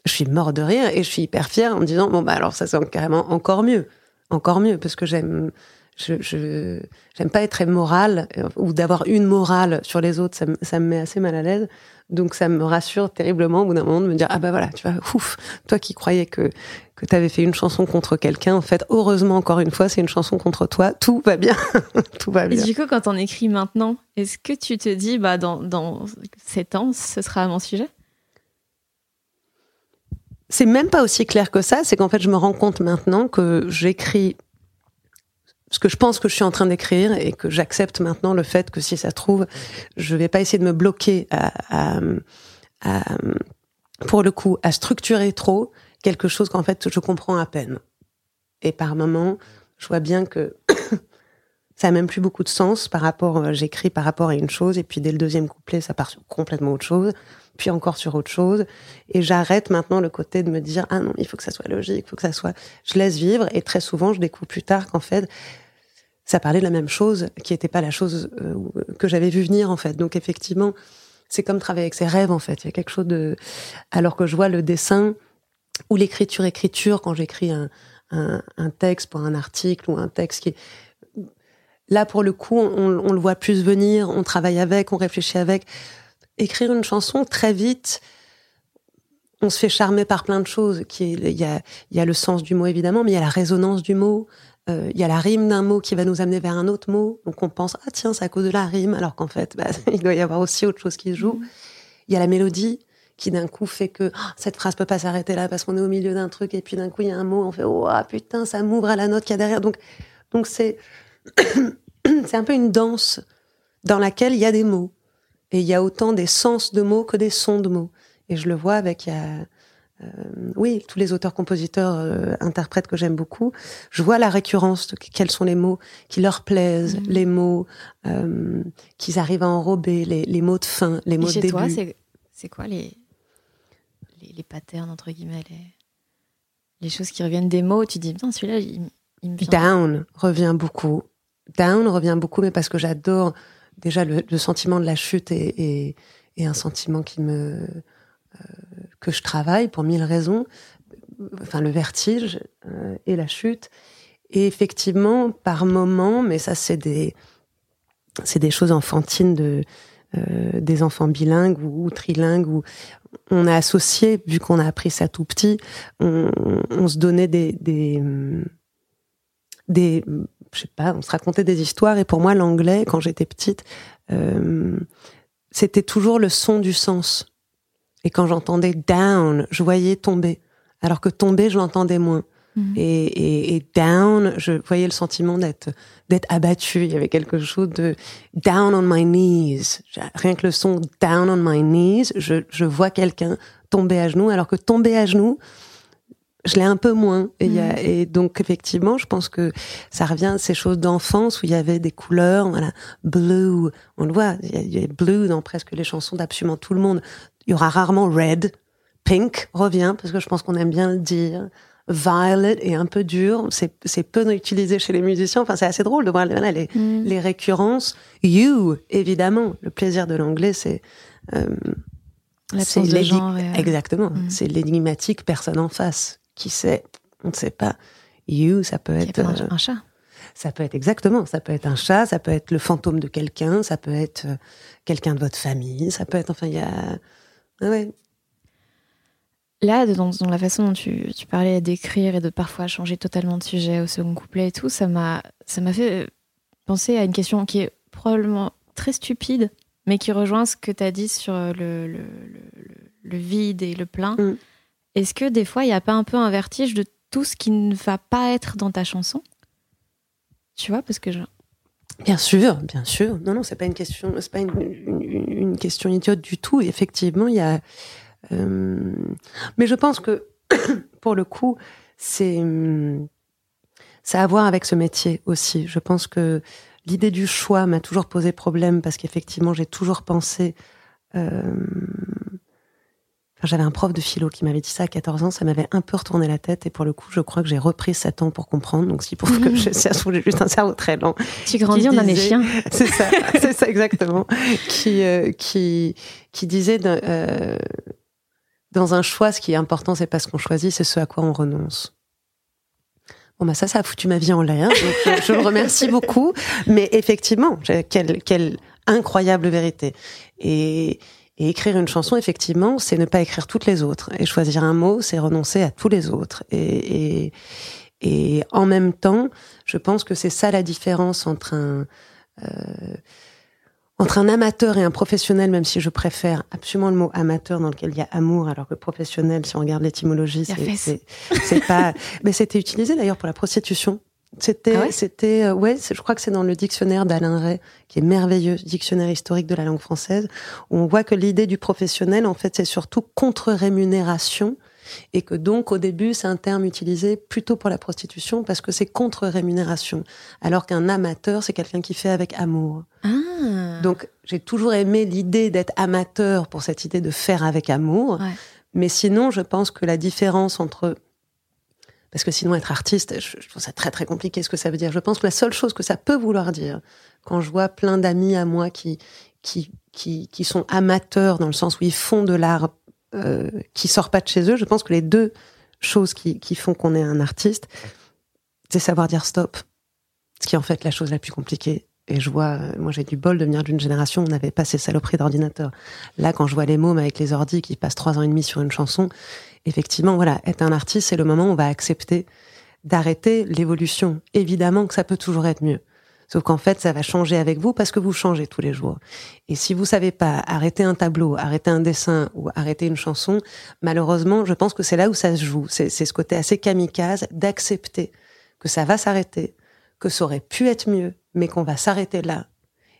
B: Je suis mort de rire et je suis hyper fière en me disant bon bah alors ça c'est carrément encore mieux, encore mieux parce que j'aime je, je j'aime pas être très morale euh, ou d'avoir une morale sur les autres, ça, ça me met assez mal à l'aise. Donc ça me rassure terriblement au bout d'un moment de me dire ah bah voilà tu vois ouf toi qui croyais que que t'avais fait une chanson contre quelqu'un en fait heureusement encore une fois c'est une chanson contre toi tout va bien tout va bien.
A: Et du coup quand on écrit maintenant est-ce que tu te dis bah dans dans sept ans ce sera mon sujet?
B: C'est même pas aussi clair que ça c'est qu'en fait je me rends compte maintenant que j'écris ce que je pense que je suis en train d'écrire et que j'accepte maintenant le fait que si ça trouve, je vais pas essayer de me bloquer à, à, pour le coup, à structurer trop quelque chose qu'en fait je comprends à peine. Et par moments, je vois bien que ça a même plus beaucoup de sens par rapport, euh, j'écris par rapport à une chose, et puis dès le deuxième couplet, ça part sur complètement autre chose, puis encore sur autre chose, et j'arrête maintenant le côté de me dire ah non, il faut que ça soit logique, il faut que ça soit, je laisse vivre, et très souvent je découvre plus tard qu'en fait ça parlait de la même chose, qui n'était pas la chose euh, que j'avais vu venir en fait. Donc effectivement, c'est comme travailler avec ses rêves en fait. Il y a quelque chose de, alors que je vois le dessin ou l'écriture, écriture quand j'écris un, un, un, texte pour un article ou un texte qui est là pour le coup, on, on, le voit plus venir, on travaille avec, on réfléchit avec. Écrire une chanson très vite, on se fait charmer par plein de choses. Qui il y a, il y a le sens du mot évidemment, mais il y a la résonance du mot. Euh, il y a la rime d'un mot qui va nous amener vers un autre mot. Donc on pense ah tiens c'est à cause de la rime, alors qu'en fait bah, il doit y avoir aussi autre chose qui se joue. Il y a la mélodie qui d'un coup fait que oh, cette phrase peut pas s'arrêter là parce qu'on est au milieu d'un truc et puis d'un coup il y a un mot on fait oh putain ça m'ouvre à la note qu'il y a derrière. Donc donc c'est c'est un peu une danse dans laquelle il y a des mots et il y a autant des sens de mots que des sons de mots. Et je le vois avec il y a euh, oui, tous les auteurs-compositeurs, euh, interprètes que j'aime beaucoup, je vois la récurrence de quels sont les mots qui leur plaisent, mmh. les mots euh, qu'ils arrivent à enrober, les, les, mots de fin, les mots
A: Et chez
B: de début.
A: toi, c'est quoi les, les, les, patterns, entre guillemets, les, les, choses qui reviennent des mots Tu dis, putain, celui-là, il, il, me vient.
B: Down revient beaucoup. Down revient beaucoup, mais parce que j'adore déjà le, le, sentiment de la chute et, et, et un sentiment qui me euh, que je travaille pour mille raisons, enfin le vertige euh, et la chute. Et effectivement, par moment, mais ça c'est des c'est des choses enfantines de euh, des enfants bilingues ou, ou, trilingues où on a associé, vu qu'on a appris ça tout petit, on, on se donnait des, des des je sais pas, on se racontait des histoires et pour moi l'anglais quand j'étais petite euh, c'était toujours le son du sens. Et quand j'entendais down, je voyais tomber. Alors que tomber, je l'entendais moins. Mmh. Et, et, et, down, je voyais le sentiment d'être d'être abattu. Il y avait quelque chose de down on my knees. Rien que le son down on my knees, je, je vois quelqu'un tomber à genoux. Alors que tomber à genoux, je l'ai un peu moins. Et, mmh. a, et, donc effectivement, je pense que ça revient à ces choses d'enfance où il y avait des couleurs, voilà, blue, on le voit, il y a, blue dans presque les chansons d'absolument tout le monde. Il y aura rarement red, pink revient parce que je pense qu'on aime bien le dire. Violet est un peu dur, c'est c'est peu utilisé chez les musiciens. Enfin, c'est assez drôle de voir voilà, les les récurrences. You, évidemment, le plaisir de l'anglais, c'est euh,
A: c'est genre et...
B: exactement, mmh. c'est l'énigmatique personne en face qui sait, on ne sait pas. You, ça peut être
A: un, un, chat.
B: Ça peut être exactement, ça peut être un chat, ça peut être le fantôme de quelqu'un, ça peut être euh, quelqu'un de votre famille, ça peut être, enfin, il y a, ah ouais.
A: Là, dans, dans, la façon dont tu, tu parlais d'écrire et de parfois changer totalement de sujet au second couplet et tout, ça m'a, ça m'a fait penser à une question qui est probablement très stupide, mais qui rejoint ce que tu as dit sur le, le, le, le, vide et le plein. Mm. Est-ce que des fois, il n'y a pas un peu un vertige de tout ce qui ne va pas être dans ta chanson? Tu vois, parce que je...
B: Bien sûr, bien sûr. Non, non, c'est pas une question, c'est pas une, question idiote du tout. Effectivement, il y a. Euh... Mais je pense que pour le coup, c'est ça a à voir avec ce métier aussi. Je pense que l'idée du choix m'a toujours posé problème parce qu'effectivement, j'ai toujours pensé. Euh j'avais un prof de philo qui m'avait dit ça à 14 ans, ça m'avait un peu retourné la tête et pour le coup, je crois que j'ai repris 7 ans pour comprendre. Donc, qui prouve que je, ça j'ai juste un cerveau très lent.
A: Tu grandis, on a des chiens.
B: C'est ça, c'est ça exactement. qui, euh, qui, qui disait de, euh, dans un choix, ce qui est important, c'est pas ce qu'on choisit, c'est ce à quoi on renonce. Bon bah ça, ça a foutu ma vie en l'air. je, je le remercie beaucoup. Mais effectivement, quelle, quelle incroyable vérité. Et, et écrire une chanson, effectivement, c'est ne pas écrire toutes les autres. Et choisir un mot, c'est renoncer à tous les autres. Et, et, et en même temps, je pense que c'est ça la différence entre un euh, entre un amateur et un professionnel, même si je préfère absolument le mot amateur dans lequel il y a amour, alors que professionnel, si on regarde l'étymologie, c'est c'est pas. Mais c'était utilisé d'ailleurs pour la prostitution C'était,
A: Ah ouais
B: c'était, euh, ouais, je crois que c'est dans le dictionnaire d'Alain Ray, qui est merveilleux, dictionnaire historique de la langue française, où on voit que l'idée du professionnel, en fait, c'est surtout contre-rémunération, et que donc, au début, c'est un terme utilisé plutôt pour la prostitution, parce que c'est contre-rémunération, alors qu'un amateur, c'est quelqu'un qui fait avec amour.
A: Ah.
B: Donc, j'ai toujours aimé l'idée d'être amateur pour cette idée de faire avec amour.
A: Ouais.
B: Mais sinon, je pense que la différence entre parce que sinon, être artiste, je, trouve ça très très compliqué ce que ça veut dire. Je pense que la seule chose que ça peut vouloir dire, quand je vois plein d'amis à moi qui, qui, qui, qui sont amateurs dans le sens où ils font de l'art euh, qui sort pas de chez eux, je pense que les deux choses qui, qui font qu'on est un artiste, c'est savoir dire stop. Ce qui est en fait la chose la plus compliquée. Et je vois, euh, moi j'ai du bol de venir d'une génération où on n'avait pas ces saloperies d'ordinateur. Là, quand je vois les mômes avec les ordis qui passent trois ans et demi sur une chanson, effectivement, voilà, être un artiste, c'est le moment où on va accepter d'arrêter l'évolution. Évidemment que ça peut toujours être mieux. Sauf qu'en fait, ça va changer avec vous parce que vous changez tous les jours. Et si vous savez pas arrêter un tableau, arrêter un dessin ou arrêter une chanson, malheureusement, je pense que c'est là où ça se joue. C'est ce côté assez kamikaze d'accepter que ça va s'arrêter, que ça aurait pu être mieux, mais qu'on va s'arrêter là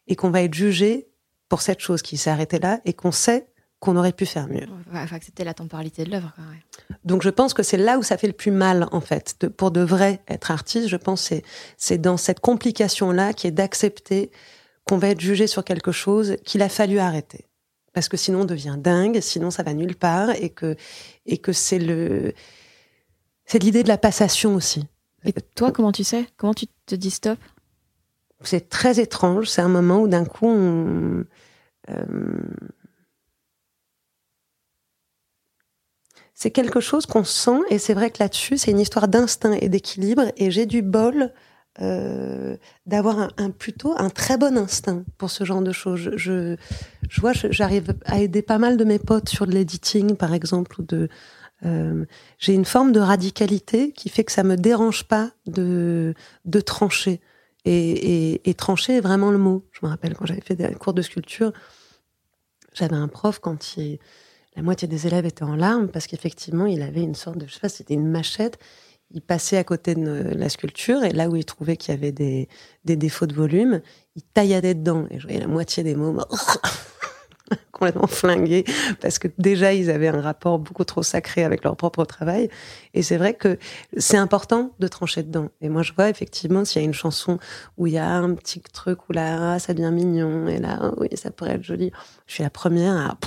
B: et qu'on va être jugé pour cette chose qui s'est arrêtée là et qu'on sait qu'on aurait pu faire mieux.
A: Ouais, faut accepter la temporalité de l'œuvre. ouais.
B: Donc je pense que c'est là où ça fait le plus mal en fait. De- pour de vrai être artiste, je pense que c'est c'est dans cette complication là qui est d'accepter qu'on va être jugé sur quelque chose qu'il a fallu arrêter. Parce que sinon on devient dingue, sinon ça va nulle part et que et que c'est le c'est l'idée de la passation aussi.
A: Et toi, comment tu sais? Comment tu te dis stop?
B: C'est très étrange, c'est un moment où d'un coup on euh, c'est quelque chose qu'on sent, et c'est vrai que là-dessus, c'est une histoire d'instinct et d'équilibre, et j'ai du bol euh, d'avoir un, un plutôt un très bon instinct pour ce genre de choses. Je, je, vois, j'arrive à aider pas mal de mes potes sur de l'editing, par exemple, ou de euh, j'ai une forme de radicalité qui fait que ça me dérange pas de de trancher. Et, et, et trancher est vraiment le mot. Je me rappelle quand j'avais fait des cours de sculpture, j'avais un prof quand il, la moitié des élèves étaient en larmes parce qu'effectivement, il avait une sorte de, je sais pas, c'était une machette. Il passait à côté de la sculpture et là où il trouvait qu'il y avait des, des défauts de volume, il tailladait dedans. Et je voyais la moitié des mots complètement flingués parce que déjà ils avaient un rapport beaucoup trop sacré avec leur propre travail. Et c'est vrai que c'est important de trancher dedans. Et moi je vois effectivement s'il y a une chanson où il y a un petit truc où là ah, ça devient mignon et là oui ça pourrait être joli. Je suis la première à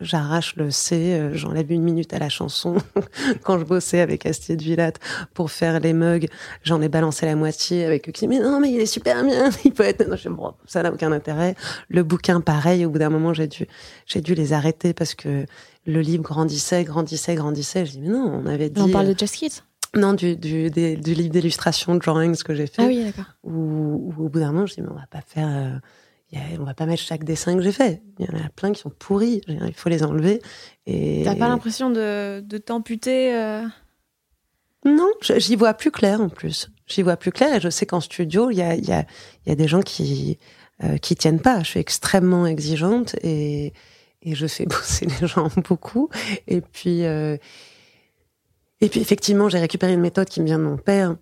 B: j'arrache le C, euh, j'enlève une minute à la chanson. Quand je bossais avec Astier de Villatte pour faire les mugs, j'en ai balancé la moitié avec eux qui mais non mais il est super bien, il peut être non, je bon, ça n'a aucun intérêt. Le bouquin pareil, au bout d'un moment j'ai dû j'ai dû les arrêter parce que le livre grandissait, grandissait, grandissait. Je dis mais non, on avait dit
A: On parle
B: euh,
A: de Just Kids?
B: non du du, des- du livre d'illustration drawings que j'ai fait
A: Ah oui, d'accord.
B: où, où au bout d'un moment, je dis, mais on va pas faire, euh, on va pas mettre chaque dessin que j'ai fait. Il y en a plein qui sont pourris. Il faut les enlever. Et
A: T'as pas l'impression de, de t'amputer euh?
B: Non, j'y vois plus clair en plus. J'y vois plus clair et je sais qu'en studio, il y a, y a des gens qui euh, qui tiennent pas. Je suis extrêmement exigeante et et je fais bosser les gens beaucoup. Et puis euh, et puis effectivement, j'ai récupéré une méthode qui me vient de mon père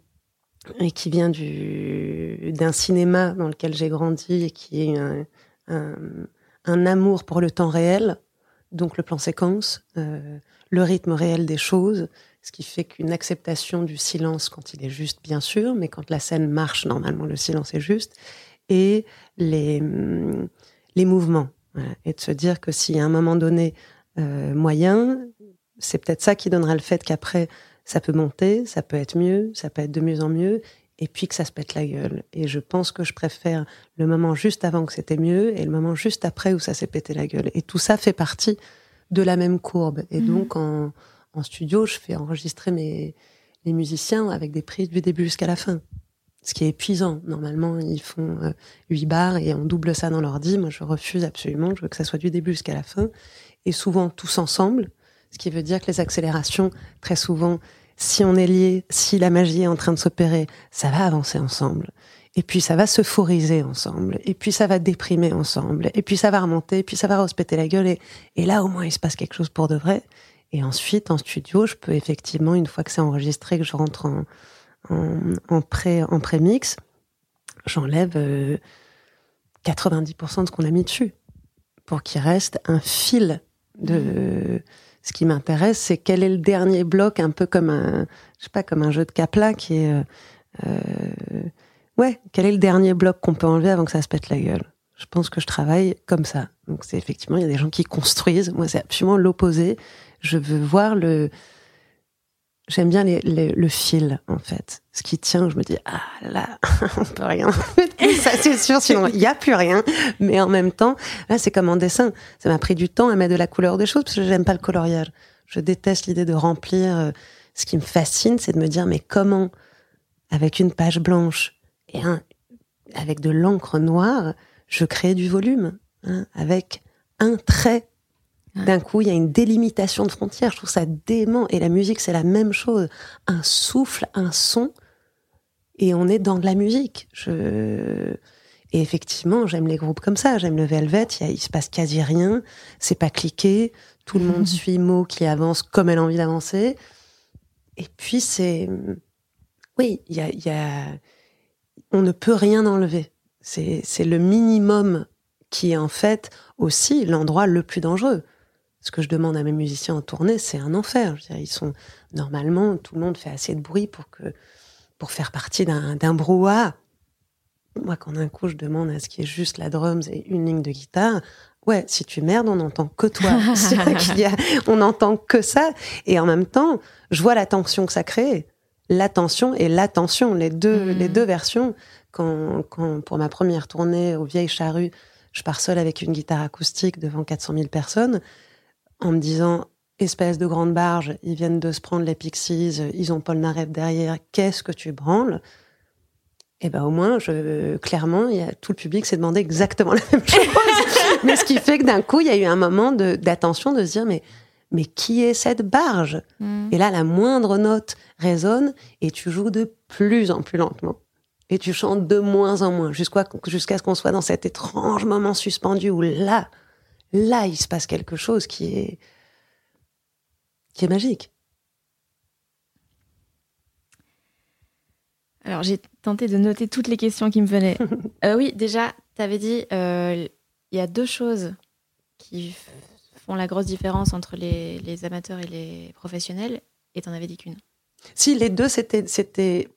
B: et qui vient du d'un cinéma dans lequel j'ai grandi et qui est un, un, un amour pour le temps réel, donc le plan séquence, euh, le rythme réel des choses, ce qui fait qu'une acceptation du silence quand il est juste, bien sûr, mais quand la scène marche, normalement le silence est juste, et les, les mouvements. voilà. Et de se dire que y a un moment donné euh, moyen, c'est peut-être ça qui donnera le fait qu'après, ça peut monter, ça peut être mieux, ça peut être de mieux en mieux, et puis que ça se pète la gueule. Et je pense que je préfère le moment juste avant que c'était mieux et le moment juste après où ça s'est pété la gueule. Et tout ça fait partie de la même courbe. Et
A: Mhm.
B: donc, en, en studio, je fais enregistrer mes, les musiciens avec des prises du début jusqu'à la fin. Ce qui est épuisant. Normalement, ils font euh, 8 bars et on double ça dans l'ordi. Moi, je refuse absolument. Je veux que ça soit du début jusqu'à la fin. Et souvent tous ensemble. Ce qui veut dire que les accélérations, très souvent, si on est lié, si la magie est en train de s'opérer, ça va avancer ensemble. Et puis ça va s'euphoriser ensemble. Et puis ça va déprimer ensemble. Et puis ça va remonter. Et puis ça va respecter la gueule. Et, là, au moins, il se passe quelque chose pour de vrai. Et ensuite, en studio, je peux effectivement, une fois que c'est enregistré, que je rentre en, en, en pré-mix, j'enlève 90% de ce qu'on a mis dessus pour qu'il reste un fil de ce qui m'intéresse, c'est quel est le dernier bloc, un peu comme un, je sais pas, comme un jeu de capla qui est, euh, ouais, quel est le dernier bloc qu'on peut enlever avant que ça se pète la gueule? Je pense que je travaille comme ça. Donc c'est effectivement, il y a des gens qui construisent. Moi, c'est absolument l'opposé. Je veux voir le, J'aime bien les, le fil, en fait. Ce qui tient, je me dis, ah là, on peut rien ça c'est sûr, sinon il n'y a plus rien. Mais en même temps, là, c'est comme en dessin. Ça m'a pris du temps à mettre de la couleur des choses parce que j'aime pas le coloriage. Je déteste l'idée de remplir. Euh, ce qui me fascine, c'est de me dire, mais comment, avec une page blanche et un, avec de l'encre noire, je crée du volume, hein, avec un trait d'un coup, il y a une délimitation de frontières. Je trouve ça dément. Et la musique, c'est la même chose. Un souffle, un son, et on est dans de la musique. Je... Et effectivement, j'aime les groupes comme ça. J'aime le Velvet. Il, y se passe quasi rien. C'est pas cliqué. Tout le monde suit Mo qui avance comme elle a envie d'avancer. Et puis c'est, oui, il y a, y a, on ne peut rien enlever. C'est, c'est le minimum qui est en fait aussi l'endroit le plus dangereux ce que je demande à mes musiciens en tournée, c'est un enfer. ils sont normalement, tout le monde fait assez de bruit pour que pour faire partie d'un brouhaha. Moi, quand d'un coup je demande à ce qu'il y ait juste la drums et une ligne de guitare, ouais, si tu merdes, on n'entend que toi. on n'entend que ça. Et en même temps, je vois la tension que ça crée. L'attention et l'attention, les deux, les mm. deux versions. Quand, quand, pour ma première tournée aux Vieilles Charrues, je pars seule avec une guitare acoustique devant 400 000 personnes en me disant espèce de grande barge, ils viennent de se prendre les Pixies, ils ont Paul Naref derrière, qu'est-ce que tu branles? Et eh ben au moins, je, clairement, y a tout le public s'est demandé exactement la même chose. mais ce qui fait que d'un coup, il y a eu un moment d'attention de, se dire mais mais qui est cette barge? Mm. Et là, la moindre note résonne et tu joues de plus en plus lentement. Et tu chantes de moins en moins jusqu'à jusqu'à ce qu'on soit dans cet étrange moment suspendu où là, là, il se passe quelque chose qui est, qui est magique.
A: Alors, j'ai tenté de noter toutes les questions qui me venaient. Euh, oui, déjà, tu avais dit, euh, il y a deux choses qui font la grosse différence entre les, amateurs et les professionnels, et tu n'en avais dit qu'une.
B: Si, les deux, c'était, c'était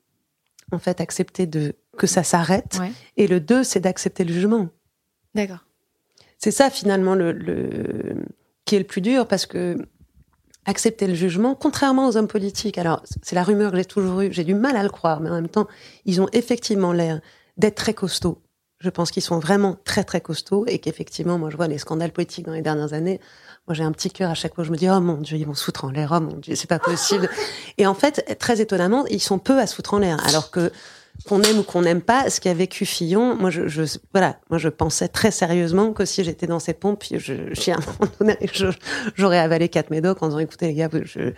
B: en fait accepter de, que ça s'arrête, et le deux, c'est d'accepter le jugement.
A: D'accord.
B: C'est ça finalement le, qui est le plus dur parce que accepter le jugement, contrairement aux hommes politiques. Alors c'est la rumeur que j'ai toujours eue, j'ai du mal à le croire, mais en même temps ils ont effectivement l'air d'être très costauds. Je pense qu'ils sont vraiment très très costauds et qu'effectivement, moi je vois les scandales politiques dans les dernières années. Moi j'ai un petit cœur à chaque fois, je me dis oh mon dieu ils vont se foutre en l'air, oh mon dieu c'est pas possible. et en fait très étonnamment ils sont peu à se foutre en l'air, alors que qu'on aime ou qu'on n'aime pas, ce qu'a vécu Fillon, moi je, je, voilà, moi je pensais très sérieusement que si j'étais dans ces pompes, j'aurais avalé quatre médocs en disant écoutez les gars, je,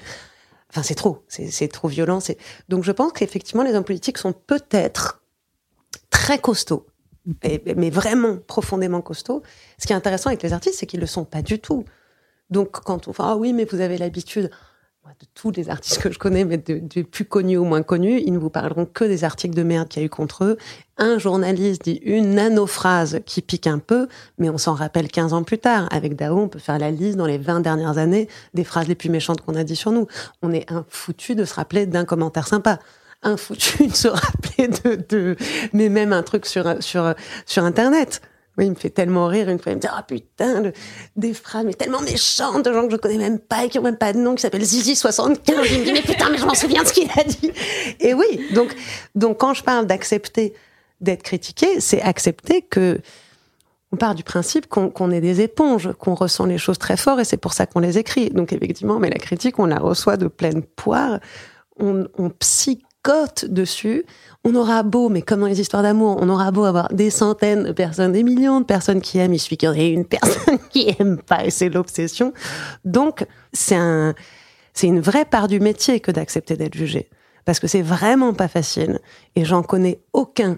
B: enfin c'est trop, c'est trop violent. Donc je pense qu'effectivement les hommes politiques sont peut-être très costauds, mais vraiment profondément costauds. Ce qui est intéressant avec les artistes, c'est qu'ils le sont pas du tout. Donc quand on fait ah oui mais vous avez l'habitude, de tous les artistes que je connais, mais des plus connus ou moins connus, ils ne vous parleront que des articles de merde qu'il y a eu contre eux. Un journaliste dit une nanophrase qui pique un peu, mais on s'en rappelle 15 ans plus tard. Avec Dao, on peut faire la liste dans les 20 dernières années des phrases les plus méchantes qu'on a dit sur nous. On est un foutu de se rappeler d'un commentaire sympa un foutu de se rappeler de, de, mais même un truc sur sur sur internet. Oui, il me fait tellement rire une fois. Il me dit Ah putain, des phrases tellement méchantes de gens que je connais même pas et qui ont même pas de nom, qui s'appelle Zizi75. Il me dit Mais putain, mais je m'en souviens de ce qu'il a dit. Et oui, donc, donc quand je parle d'accepter d'être critiqué, c'est accepter que on part du principe qu'on est des éponges, qu'on ressent les choses très fort et c'est pour ça qu'on les écrit. Donc effectivement, mais la critique, on la reçoit de pleine poire. On, on psychote dessus on aura beau, mais comme dans les histoires d'amour, on aura beau avoir des centaines de personnes, des millions de personnes qui aiment, il suffit qu'il y ait une personne qui aime pas, et c'est l'obsession. Donc, c'est un, c'est une vraie part du métier que d'accepter d'être jugé. Parce que c'est vraiment pas facile. Et j'en connais aucun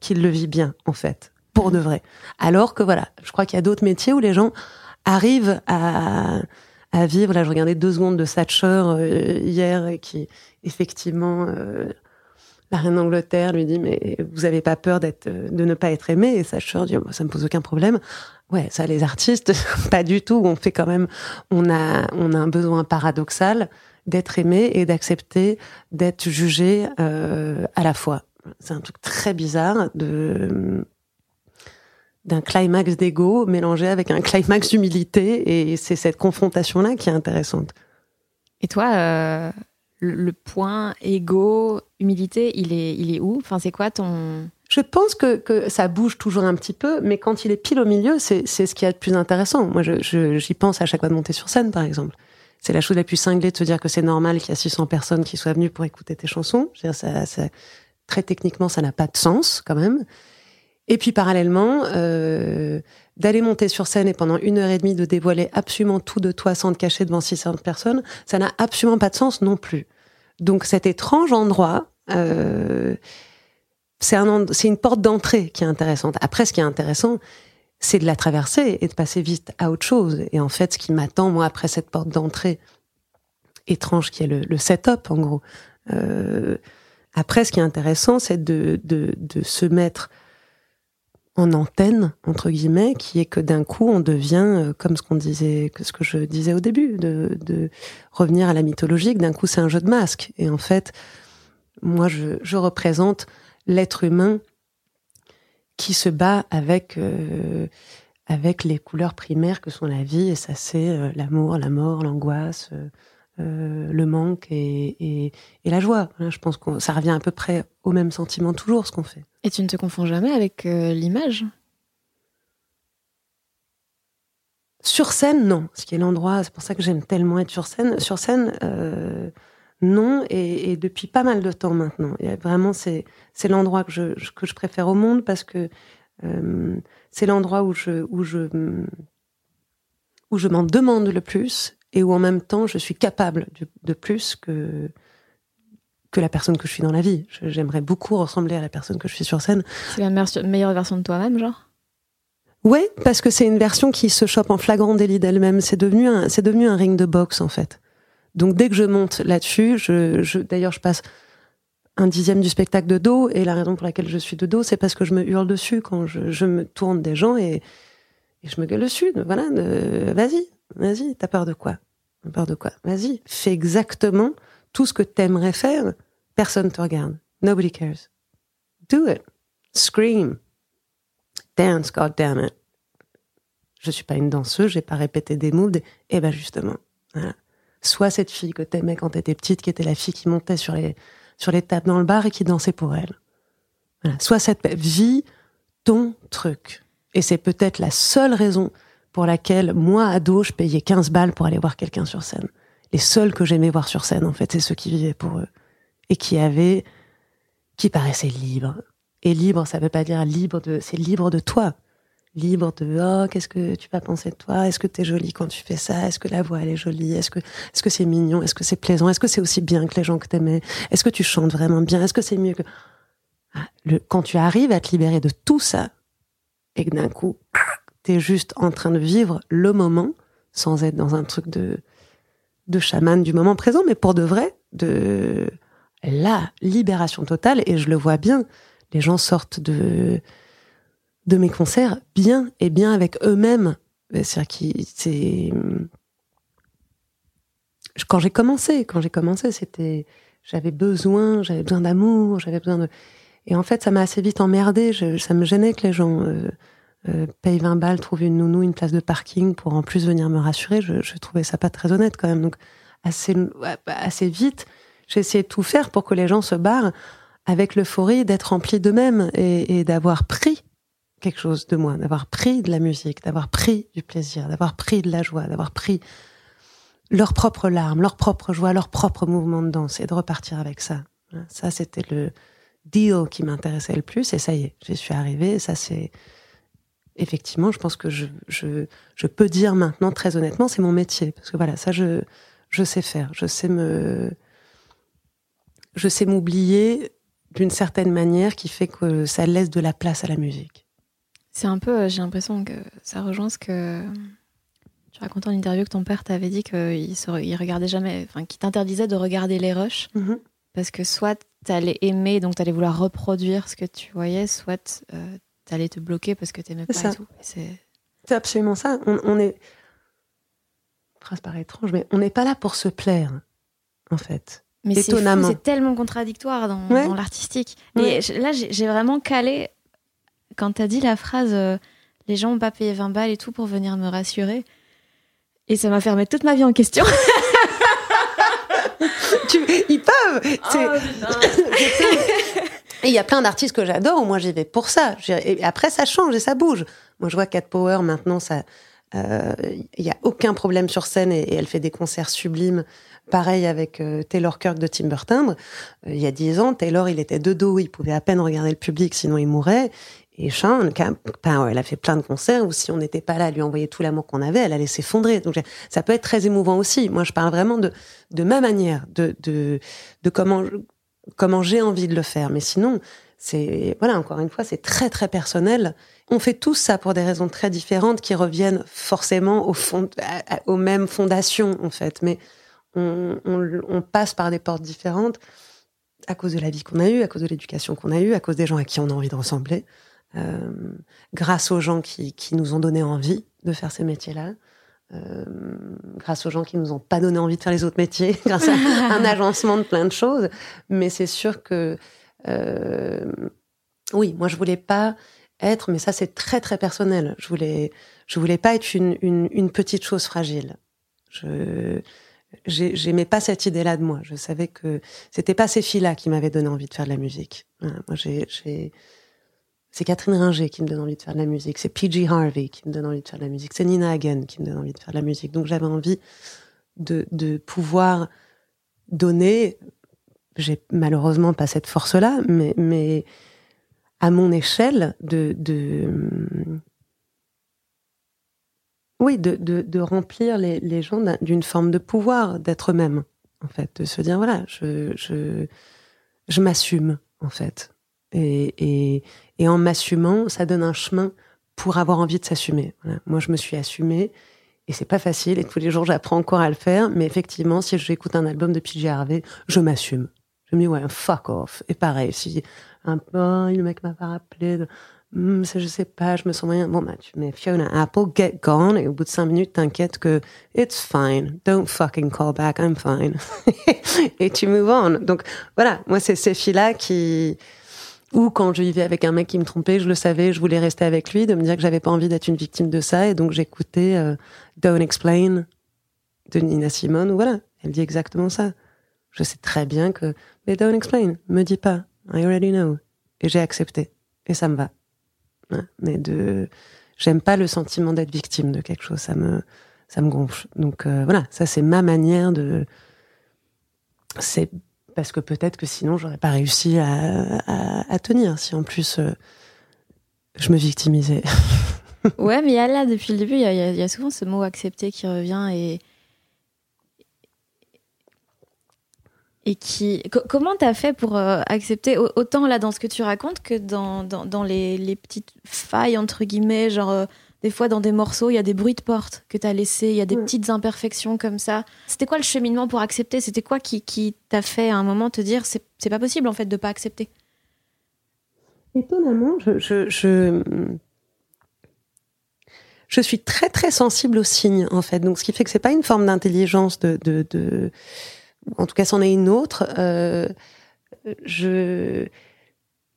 B: qui le vit bien, en fait. Pour de vrai. Alors que voilà, je crois qu'il y a d'autres métiers où les gens arrivent à, à vivre. Là, je regardais deux secondes de Thatcher euh, hier, qui effectivement euh, La reine d'Angleterre lui dit mais vous avez pas peur d'être de ne pas être aimé et Thatcher dit oh, ça me pose aucun problème. Ouais, ça les artistes pas du tout. On fait quand même on a on a un besoin paradoxal d'être aimé et d'accepter d'être jugé euh, à la fois. C'est un truc très bizarre de d'un climax d'ego mélangé avec un climax d'humilité et c'est cette confrontation là qui est intéressante.
A: Et toi, euh, le, point ego, humilité, il est, il est où? Enfin, c'est quoi ton
B: je pense que, que, ça bouge toujours un petit peu, mais quand il est pile au milieu, c'est ce qui est le plus intéressant. Moi, j'y pense à chaque fois de monter sur scène, par exemple. C'est la chose la plus cinglée de se dire que c'est normal qu'il y a 600 personnes qui soient venues pour écouter tes chansons. Je veux dire, ça, ça, très techniquement, ça n'a pas de sens quand même. Et puis parallèlement, euh, d'aller monter sur scène et pendant une heure et demie de dévoiler absolument tout de toi sans te cacher devant 600 personnes, ça n'a absolument pas de sens non plus. Donc cet étrange endroit, euh, c'est un, une porte d'entrée qui est intéressante. Après, ce qui est intéressant, c'est de la traverser et de passer vite à autre chose. Et en fait, ce qui m'attend, moi, après cette porte d'entrée étrange qui est le, le setup, en gros. Euh, après, ce qui est intéressant, c'est de, de, de se mettre en antenne entre guillemets, qui est que d'un coup on devient euh, comme ce qu'on disait, que ce que je disais au début, de, de revenir à la mythologie. D'un coup, c'est un jeu de masque. Et en fait, moi, je, je représente l'être humain qui se bat avec euh, avec les couleurs primaires que sont la vie. Et ça, c'est euh, l'amour, la mort, l'angoisse. Euh, le manque et, et, et, la joie. Je pense que ça revient à peu près au même sentiment toujours, ce qu'on fait.
A: Et tu ne te confonds jamais avec euh, l'image?
B: Sur scène, non. Ce qui est l'endroit, c'est pour ça que j'aime tellement être sur scène. Sur scène, euh, non, et, depuis pas mal de temps maintenant. Et vraiment, c'est l'endroit que je, préfère au monde parce que euh, c'est l'endroit où je m'en demande le plus et où en même temps je suis capable de, plus que que la personne que je suis dans la vie. J'aimerais beaucoup ressembler à la personne que je suis sur scène.
A: C'est la meilleure version de toi-même, genre?
B: Ouais, parce que c'est une version qui se chope en flagrant délit d'elle-même. C'est devenu un, c'est devenu un ring de boxe en fait. Donc dès que je monte là-dessus, je, je d'ailleurs je passe un dixième du spectacle de dos et la raison pour laquelle je suis de dos, c'est parce que je me hurle dessus quand je, je me tourne des gens et, et je me gueule dessus. Voilà, vas-y, Vas-y, t'as peur de quoi? T'as peur de quoi? Vas-y, fais exactement tout ce que t'aimerais faire. Personne te regarde. Nobody cares. Do it. Scream. Dance, god damn it. Je suis pas une danseuse, j'ai pas répété des moves. Eh ben justement, voilà. Sois cette fille que t'aimais quand t'étais petite, qui était la fille qui montait sur les, sur les tables dans le bar et qui dansait pour elle. Voilà. Sois cette vie ton truc. Et c'est peut-être la seule raison pour laquelle, moi, ado, je payais 15 balles pour aller voir quelqu'un sur scène. Les seuls que j'aimais voir sur scène, en fait, c'est ceux qui vivaient pour eux. Et qui avaient, qui paraissaient libres. Et libre, ça veut pas dire libre de, c'est libre de toi. Libre de, oh, qu'est-ce que tu vas penser de toi? Est-ce que t'es jolie quand tu fais ça? Est-ce que la voix, elle est jolie? Est-ce que, est-ce que c'est mignon? Est-ce que c'est plaisant? Est-ce que c'est aussi bien que les gens que t'aimais? Est-ce que tu chantes vraiment bien? Est-ce que c'est mieux que, ah, quand tu arrives à te libérer de tout ça, et que d'un coup, t'es juste en train de vivre le moment sans être dans un truc de de chaman du moment présent, mais pour de vrai, de la libération totale. Et je le vois bien, les gens sortent de de mes concerts bien et bien avec eux-mêmes. C'est-à-dire quand j'ai commencé, quand j'ai commencé, c'était j'avais besoin, j'avais besoin d'amour, j'avais besoin de et en fait ça m'a assez vite emmerdé. ça me gênait que les gens euh, euh, paye 20 balles, trouve une nounou, une place de parking pour en plus venir me rassurer. Je, je trouvais ça pas très honnête quand même. Donc assez, assez vite, j'ai essayé de tout faire pour que les gens se barrent avec l'euphorie d'être remplis d'eux-mêmes et, et d'avoir pris quelque chose de moi, d'avoir pris de la musique, d'avoir pris du plaisir, d'avoir pris de la joie, d'avoir pris leurs propres larmes, leur propre joie, leur propre mouvement de danse et de repartir avec ça. Ça, c'était le deal qui m'intéressait le plus et ça y est, j'y suis arrivée. Ça, c'est effectivement, je pense que je, je, je, peux dire maintenant très honnêtement, c'est mon métier. Parce que voilà, ça, je, je sais faire. Je sais me. Je sais m'oublier d'une certaine manière qui fait que ça laisse de la place à la musique.
A: C'est un peu, j'ai l'impression que ça rejoint ce que tu racontais en interview que ton père t'avait dit qu'il il regardait jamais, enfin, qu'il t'interdisait de regarder les rushs. Mm-hmm. Parce que soit t'allais aimer, donc t'allais vouloir reproduire ce que tu voyais, soit euh, t'allais te bloquer parce que t'aimais pas et tout.
B: C'est absolument ça. On, est. Phrase paraît étrange, mais on n'est pas là pour se plaire, en fait.
A: Mais c'est tellement contradictoire dans, l'artistique. Et là, j'ai vraiment calé quand t'as dit la phrase euh, les gens ont pas payé 20 balles et tout pour venir me rassurer. Et ça m'a fait remettre toute ma vie en question.
B: ils peuvent. Oh, et il y a plein d'artistes que j'adore, moi j'y vais pour ça. Et après, ça change et ça bouge. Moi, je vois Cat Power maintenant, ça, il euh, y a aucun problème sur scène et, elle fait des concerts sublimes. Pareil avec euh, Taylor Kirk de Timber Timbre. Euh, il y a dix ans, Taylor, il était de dos, il pouvait à peine regarder le public, sinon il mourait. Et Sean, elle a fait plein de concerts où si on n'était pas là à lui envoyer tout l'amour qu'on avait, elle allait s'effondrer. Donc ça peut être très émouvant aussi. Moi, je parle vraiment de de ma manière, de de, de comment comment j'ai envie de le faire. Mais sinon, c'est voilà, encore une fois, c'est très très personnel. On fait tout ça pour des raisons très différentes qui reviennent forcément au aux mêmes fondations en fait. Mais on passe par des portes différentes à cause de la vie qu'on a eue, à cause de l'éducation qu'on a eue, à cause des gens à qui on a envie de ressembler. Euh, grâce aux gens qui, qui, nous ont donné envie de faire ces métiers-là, euh, grâce aux gens qui nous ont pas donné envie de faire les autres métiers, grâce à un agencement de plein de choses. Mais c'est sûr que euh, oui, moi je voulais pas être, mais ça c'est très très personnel. Je voulais, je voulais pas être une, une, une petite chose fragile. Je j'aimais pas cette idée-là de moi. Je savais que c'était pas ces filles-là qui m'avaient donné envie de faire de la musique. Moi, j'ai c'est Catherine Ringer qui me donne envie de faire de la musique. C'est PG Harvey qui me donne envie de faire de la musique. C'est Nina Hagen qui me donne envie de faire de la musique. Donc j'avais envie de, pouvoir donner. J'ai malheureusement pas cette force-là, mais, à mon échelle, de, remplir les, gens d'une forme de pouvoir, d'être eux-mêmes, en fait, de se dire voilà, je m'assume, en fait. Et, et, et en m'assumant, ça donne un chemin pour avoir envie de s'assumer. Moi, je me suis assumée et c'est pas facile. Et tous les jours, j'apprends encore à le faire. Mais effectivement, si j'écoute un album de PJ Harvey, je m'assume. Je me dis, ouais, fuck off. Et pareil, si un peu, oh, le mec m'a pas rappelé, hmm, je sais pas, je me sens moyen. Bon, bah, tu mets Fiona Apple, get gone. Et au bout de cinq minutes, t'inquiètes que it's fine. Don't fucking call back. I'm fine. et tu move on. Donc, voilà. Moi, c'est ces filles-là qui, ou quand je vivais avec un mec qui me trompait, je le savais, je voulais rester avec lui, de me dire que j'avais pas envie d'être une victime de ça, et donc j'écoutais euh, Don't Explain de Nina Simone, voilà, elle dit exactement ça. Je sais très bien que, mais Don't Explain, me dis pas, I already know, et j'ai accepté, et ça me va. Mais de, j'aime pas le sentiment d'être victime de quelque chose, ça me, ça me gonfle. Donc euh, voilà, ça c'est ma manière de, c'est parce que peut-être que sinon j'aurais pas réussi à, tenir si en plus euh, je me victimisais.
A: ouais, mais là depuis le début, il y, a souvent ce mot accepter qui revient et et qui comment t'as fait pour euh, accepter autant là dans ce que tu racontes que dans, dans, les, les, petites failles entre guillemets genre euh, des fois, dans des morceaux, il y a des bruits de porte que tu as laissés, il y a des petites imperfections comme ça. C'était quoi le cheminement pour accepter? C'était quoi qui, qui t'a fait à un moment te dire c'est, c'est pas possible en fait de pas accepter?
B: Étonnamment, je, je, je, suis très très sensible aux signes en fait. Donc, ce qui fait que c'est pas une forme d'intelligence de, de, de... en tout cas, c'en est une autre. Euh, je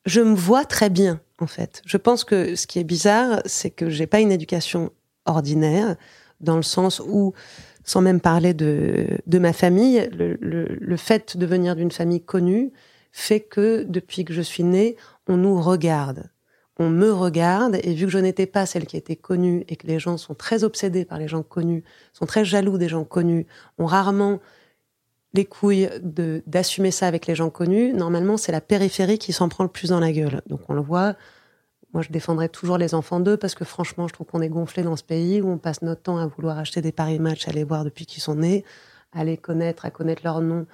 B: je me vois très bien en fait. Je pense que ce qui est bizarre, c'est que j'ai pas une éducation ordinaire, dans le sens où, sans même parler de, de ma famille, le, le, fait de venir d'une famille connue fait que depuis que je suis née, on nous regarde. On me regarde, et vu que je n'étais pas celle qui était connue et que les gens sont très obsédés par les gens connus, sont très jaloux des gens connus, ont rarement les couilles de d'assumer ça avec les gens connus, normalement c'est la périphérie qui s'en prend le plus dans la gueule. Donc on le voit. Moi, je défendrai toujours les enfants d'eux parce que franchement, je trouve qu'on est gonflé dans ce pays où on passe notre temps à vouloir acheter des paris matchs, à les voir depuis qu'ils sont nés, à les connaître, à connaître leur nom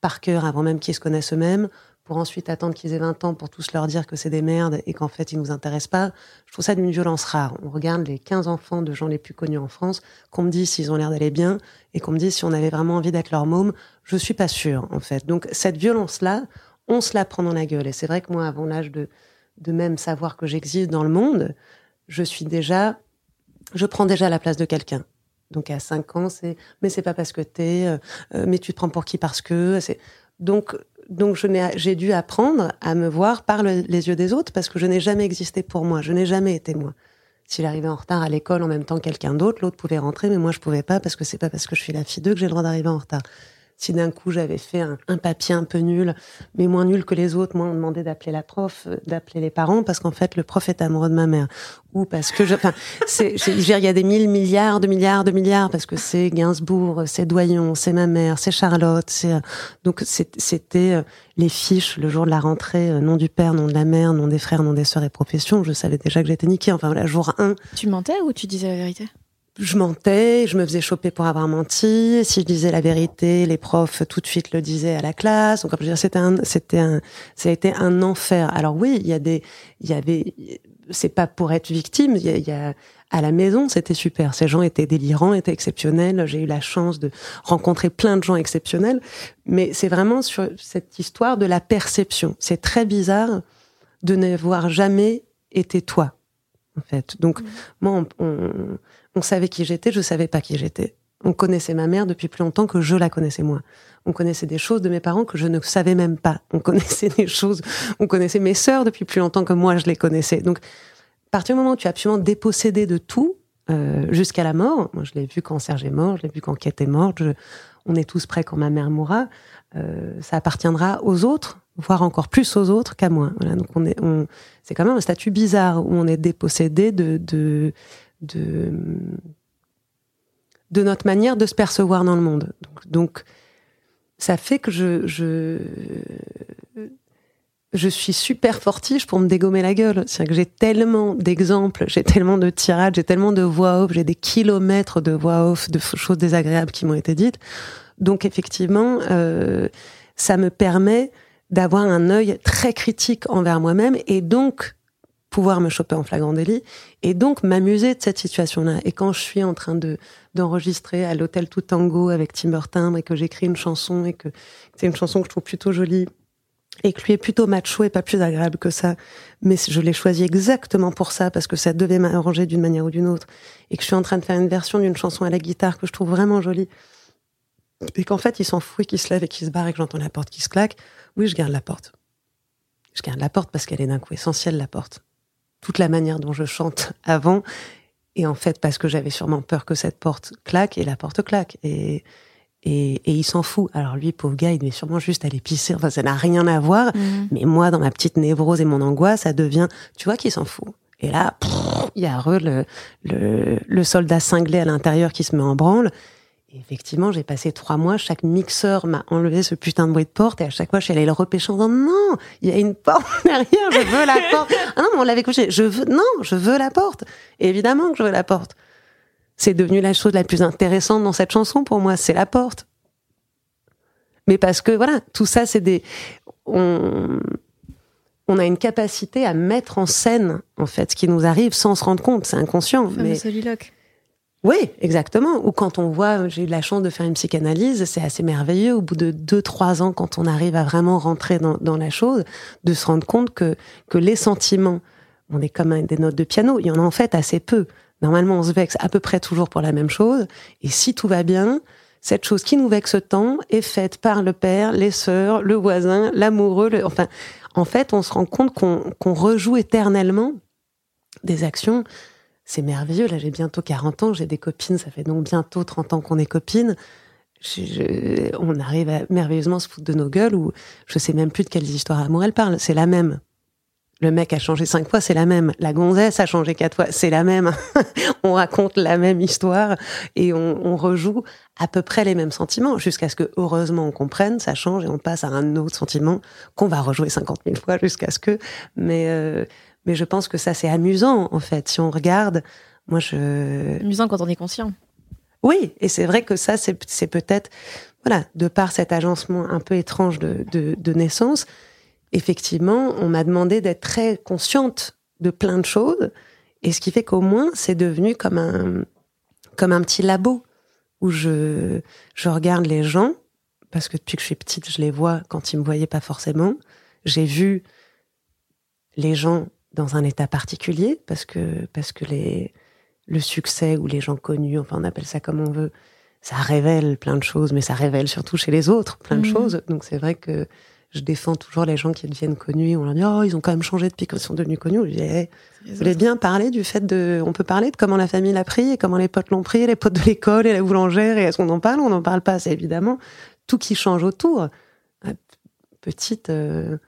B: par cœur avant même qu'ils se connaissent eux-mêmes, pour ensuite attendre qu'ils aient 20 ans pour tous leur dire que c'est des merdes et qu'en fait ils nous intéressent pas. Je trouve ça d'une violence rare. On regarde les 15 enfants de gens les plus connus en France, qu'on me dise s'ils ont l'air d'aller bien et qu'on me dise si on avait vraiment envie d'être leur môme. Je suis pas sûre, en fait. Donc cette violence-là, on se la prend dans la gueule. Et c'est vrai que moi, avant l'âge de, de même savoir que j'existe dans le monde, je suis déjà, je prends déjà la place de quelqu'un. Donc à 5 ans, c'est mais c'est pas parce que t'es, euh, euh, mais tu te prends pour qui parce que c'est donc donc j'ai dû apprendre à me voir par les yeux des autres parce que je n'ai jamais existé pour moi, je n'ai jamais été moi. S'il arrivait en retard à l'école en même temps que quelqu'un d'autre, l'autre pouvait rentrer, mais moi je pouvais pas parce que c'est pas parce que je suis la fille d'eux que j'ai le droit d'arriver en retard si d'un coup j'avais fait un, papier un peu nul, mais moins nul que les autres, moi on demandait d'appeler la prof, euh, d'appeler les parents parce qu'en fait le prof est amoureux de ma mère ou parce que je, enfin, c'est, il y a des mille milliards de milliards de milliards parce que c'est Gainsbourg, c'est Doyon, c'est ma mère, c'est Charlotte, c'est euh, donc c'était euh, les fiches le jour de la rentrée, nom du père, nom de la mère, nom des frères, nom des sœurs et profession. Je savais déjà que j'étais niquée. Enfin voilà, jour 1.
A: Tu mentais ou tu disais la vérité?
B: Je mentais, je me faisais choper pour avoir menti. Si je disais la vérité, les profs tout de suite le disaient à la classe. Donc, je dire, c'était un, c'était un, ça a été un enfer. Alors oui, il y a des, il y avait, c'est pas pour être victime. Il y a, à la maison, c'était super. Ces gens étaient délirants, étaient exceptionnels. J'ai eu la chance de rencontrer plein de gens exceptionnels. Mais c'est vraiment sur cette histoire de la perception. C'est très bizarre de n'avoir jamais été toi, en fait. Donc, mmh. moi, on on savait qui j'étais, je savais pas qui j'étais. On connaissait ma mère depuis plus longtemps que je la connaissais moi. On connaissait des choses de mes parents que je ne savais même pas. On connaissait des choses, on connaissait mes sœurs depuis plus longtemps que moi je les connaissais. Donc, à partir du moment où tu es absolument dépossédé de tout, euh, jusqu'à la mort, moi je l'ai vu quand Serge est mort, je l'ai vu quand Kate est morte, on est tous prêts quand ma mère mourra, euh, ça appartiendra aux autres, voire encore plus aux autres qu'à moi. Voilà, donc on est, on, c'est quand même un statut bizarre où on est dépossédé de, de de, de notre manière de se percevoir dans le monde. Donc, ça fait que je, je, je suis super fortige pour me dégommer la gueule. C'est que j'ai tellement d'exemples, j'ai tellement de tirades, j'ai tellement de voix off, j'ai des kilomètres de voix off, de choses désagréables qui m'ont été dites. Donc effectivement, euh, ça me permet d'avoir un œil très critique envers moi-même et donc pouvoir me choper en flagrant délit et donc m'amuser de cette situation-là. Et quand je suis en train de d'enregistrer à l'hôtel Tout Tango avec Timber Timbre et que j'écris une chanson et que c'est une chanson que je trouve plutôt jolie et que lui est plutôt macho et pas plus agréable que ça, mais je l'ai choisi exactement pour ça parce que ça devait m'arranger d'une manière ou d'une autre et que je suis en train de faire une version d'une chanson à la guitare que je trouve vraiment jolie et qu'en fait il s'en fout et qu'il se lève et qu'il se barre et que j'entends la porte qui se claque, oui je garde la porte. Je garde la porte parce qu'elle est d'un coup essentielle la porte toute la manière dont je chante avant. Et en fait, parce que j'avais sûrement peur que cette porte claque, et la porte claque. Et, et, et il s'en fout. Alors lui, pauvre gars, il devait sûrement juste aller pisser. Enfin, ça n'a rien à voir. Mmh. Mais moi, dans ma petite névrose et mon angoisse, ça devient, tu vois qu'il s'en fout. Et là, il y a le, le, le soldat cinglé à l'intérieur qui se met en branle effectivement, j'ai passé trois mois, chaque mixeur m'a enlevé ce putain de bruit de porte et à chaque fois, je suis allée le repêcher en disant non, il y a une porte derrière, je veux la porte. Ah non, mais on l'avait couché. Je veux, non, je veux la porte. évidemment que je veux la porte. C'est devenu la chose la plus intéressante dans cette chanson pour moi, c'est la porte. Mais parce que voilà, tout ça, c'est des, on, on a une capacité à mettre en scène, en fait, ce qui nous arrive sans se rendre compte. C'est inconscient.
A: Le mais soliloque.
B: Oui, exactement. Ou quand on voit, j'ai eu la chance de faire une psychanalyse, c'est assez merveilleux. Au bout de deux, trois ans, quand on arrive à vraiment rentrer dans, dans la chose, de se rendre compte que, que les sentiments, on est comme des notes de piano, il y en a en fait assez peu. Normalement, on se vexe à peu près toujours pour la même chose. Et si tout va bien, cette chose qui nous vexe tant est faite par le père, les sœurs, le voisin, l'amoureux. Enfin, en fait, on se rend compte qu'on rejoue éternellement des actions c'est merveilleux. Là, j'ai bientôt 40 ans, j'ai des copines, ça fait donc bientôt 30 ans qu'on est copines. on arrive à merveilleusement se foutre de nos gueules ou je sais même plus de quelles histoires d'amour elle parle. C'est la même. Le mec a changé cinq fois, c'est la même. La gonzesse a changé quatre fois, c'est la même. on raconte la même histoire et on, on, rejoue à peu près les mêmes sentiments jusqu'à ce que, heureusement, on comprenne, ça change et on passe à un autre sentiment qu'on va rejouer 50 000 fois jusqu'à ce que. Mais euh, mais je pense que ça, c'est amusant, en fait. Si on regarde, moi, je.
A: Amusant quand on est conscient.
B: Oui, et c'est vrai que ça, c'est peut-être, voilà, de par cet agencement un peu étrange de, de, de naissance, effectivement, on m'a demandé d'être très consciente de plein de choses, et ce qui fait qu'au moins, c'est devenu comme un, comme un petit labo où je, je regarde les gens, parce que depuis que je suis petite, je les vois quand ils me voyaient pas forcément. J'ai vu les gens dans un état particulier, parce que, parce que les, le succès ou les gens connus, enfin on appelle ça comme on veut, ça révèle plein de choses, mais ça révèle surtout chez les autres plein de mmh. choses. Donc c'est vrai que je défends toujours les gens qui deviennent connus. On leur dit oh ils ont quand même changé depuis qu'ils sont devenus connus. Je dis eh, vous voulez bien parler du fait de, on peut parler de comment la famille l'a pris et comment les potes l'ont pris, les potes de l'école et la boulangère et est-ce qu'on en parle On n'en parle pas? C'est évidemment tout qui change autour. Petite, euh,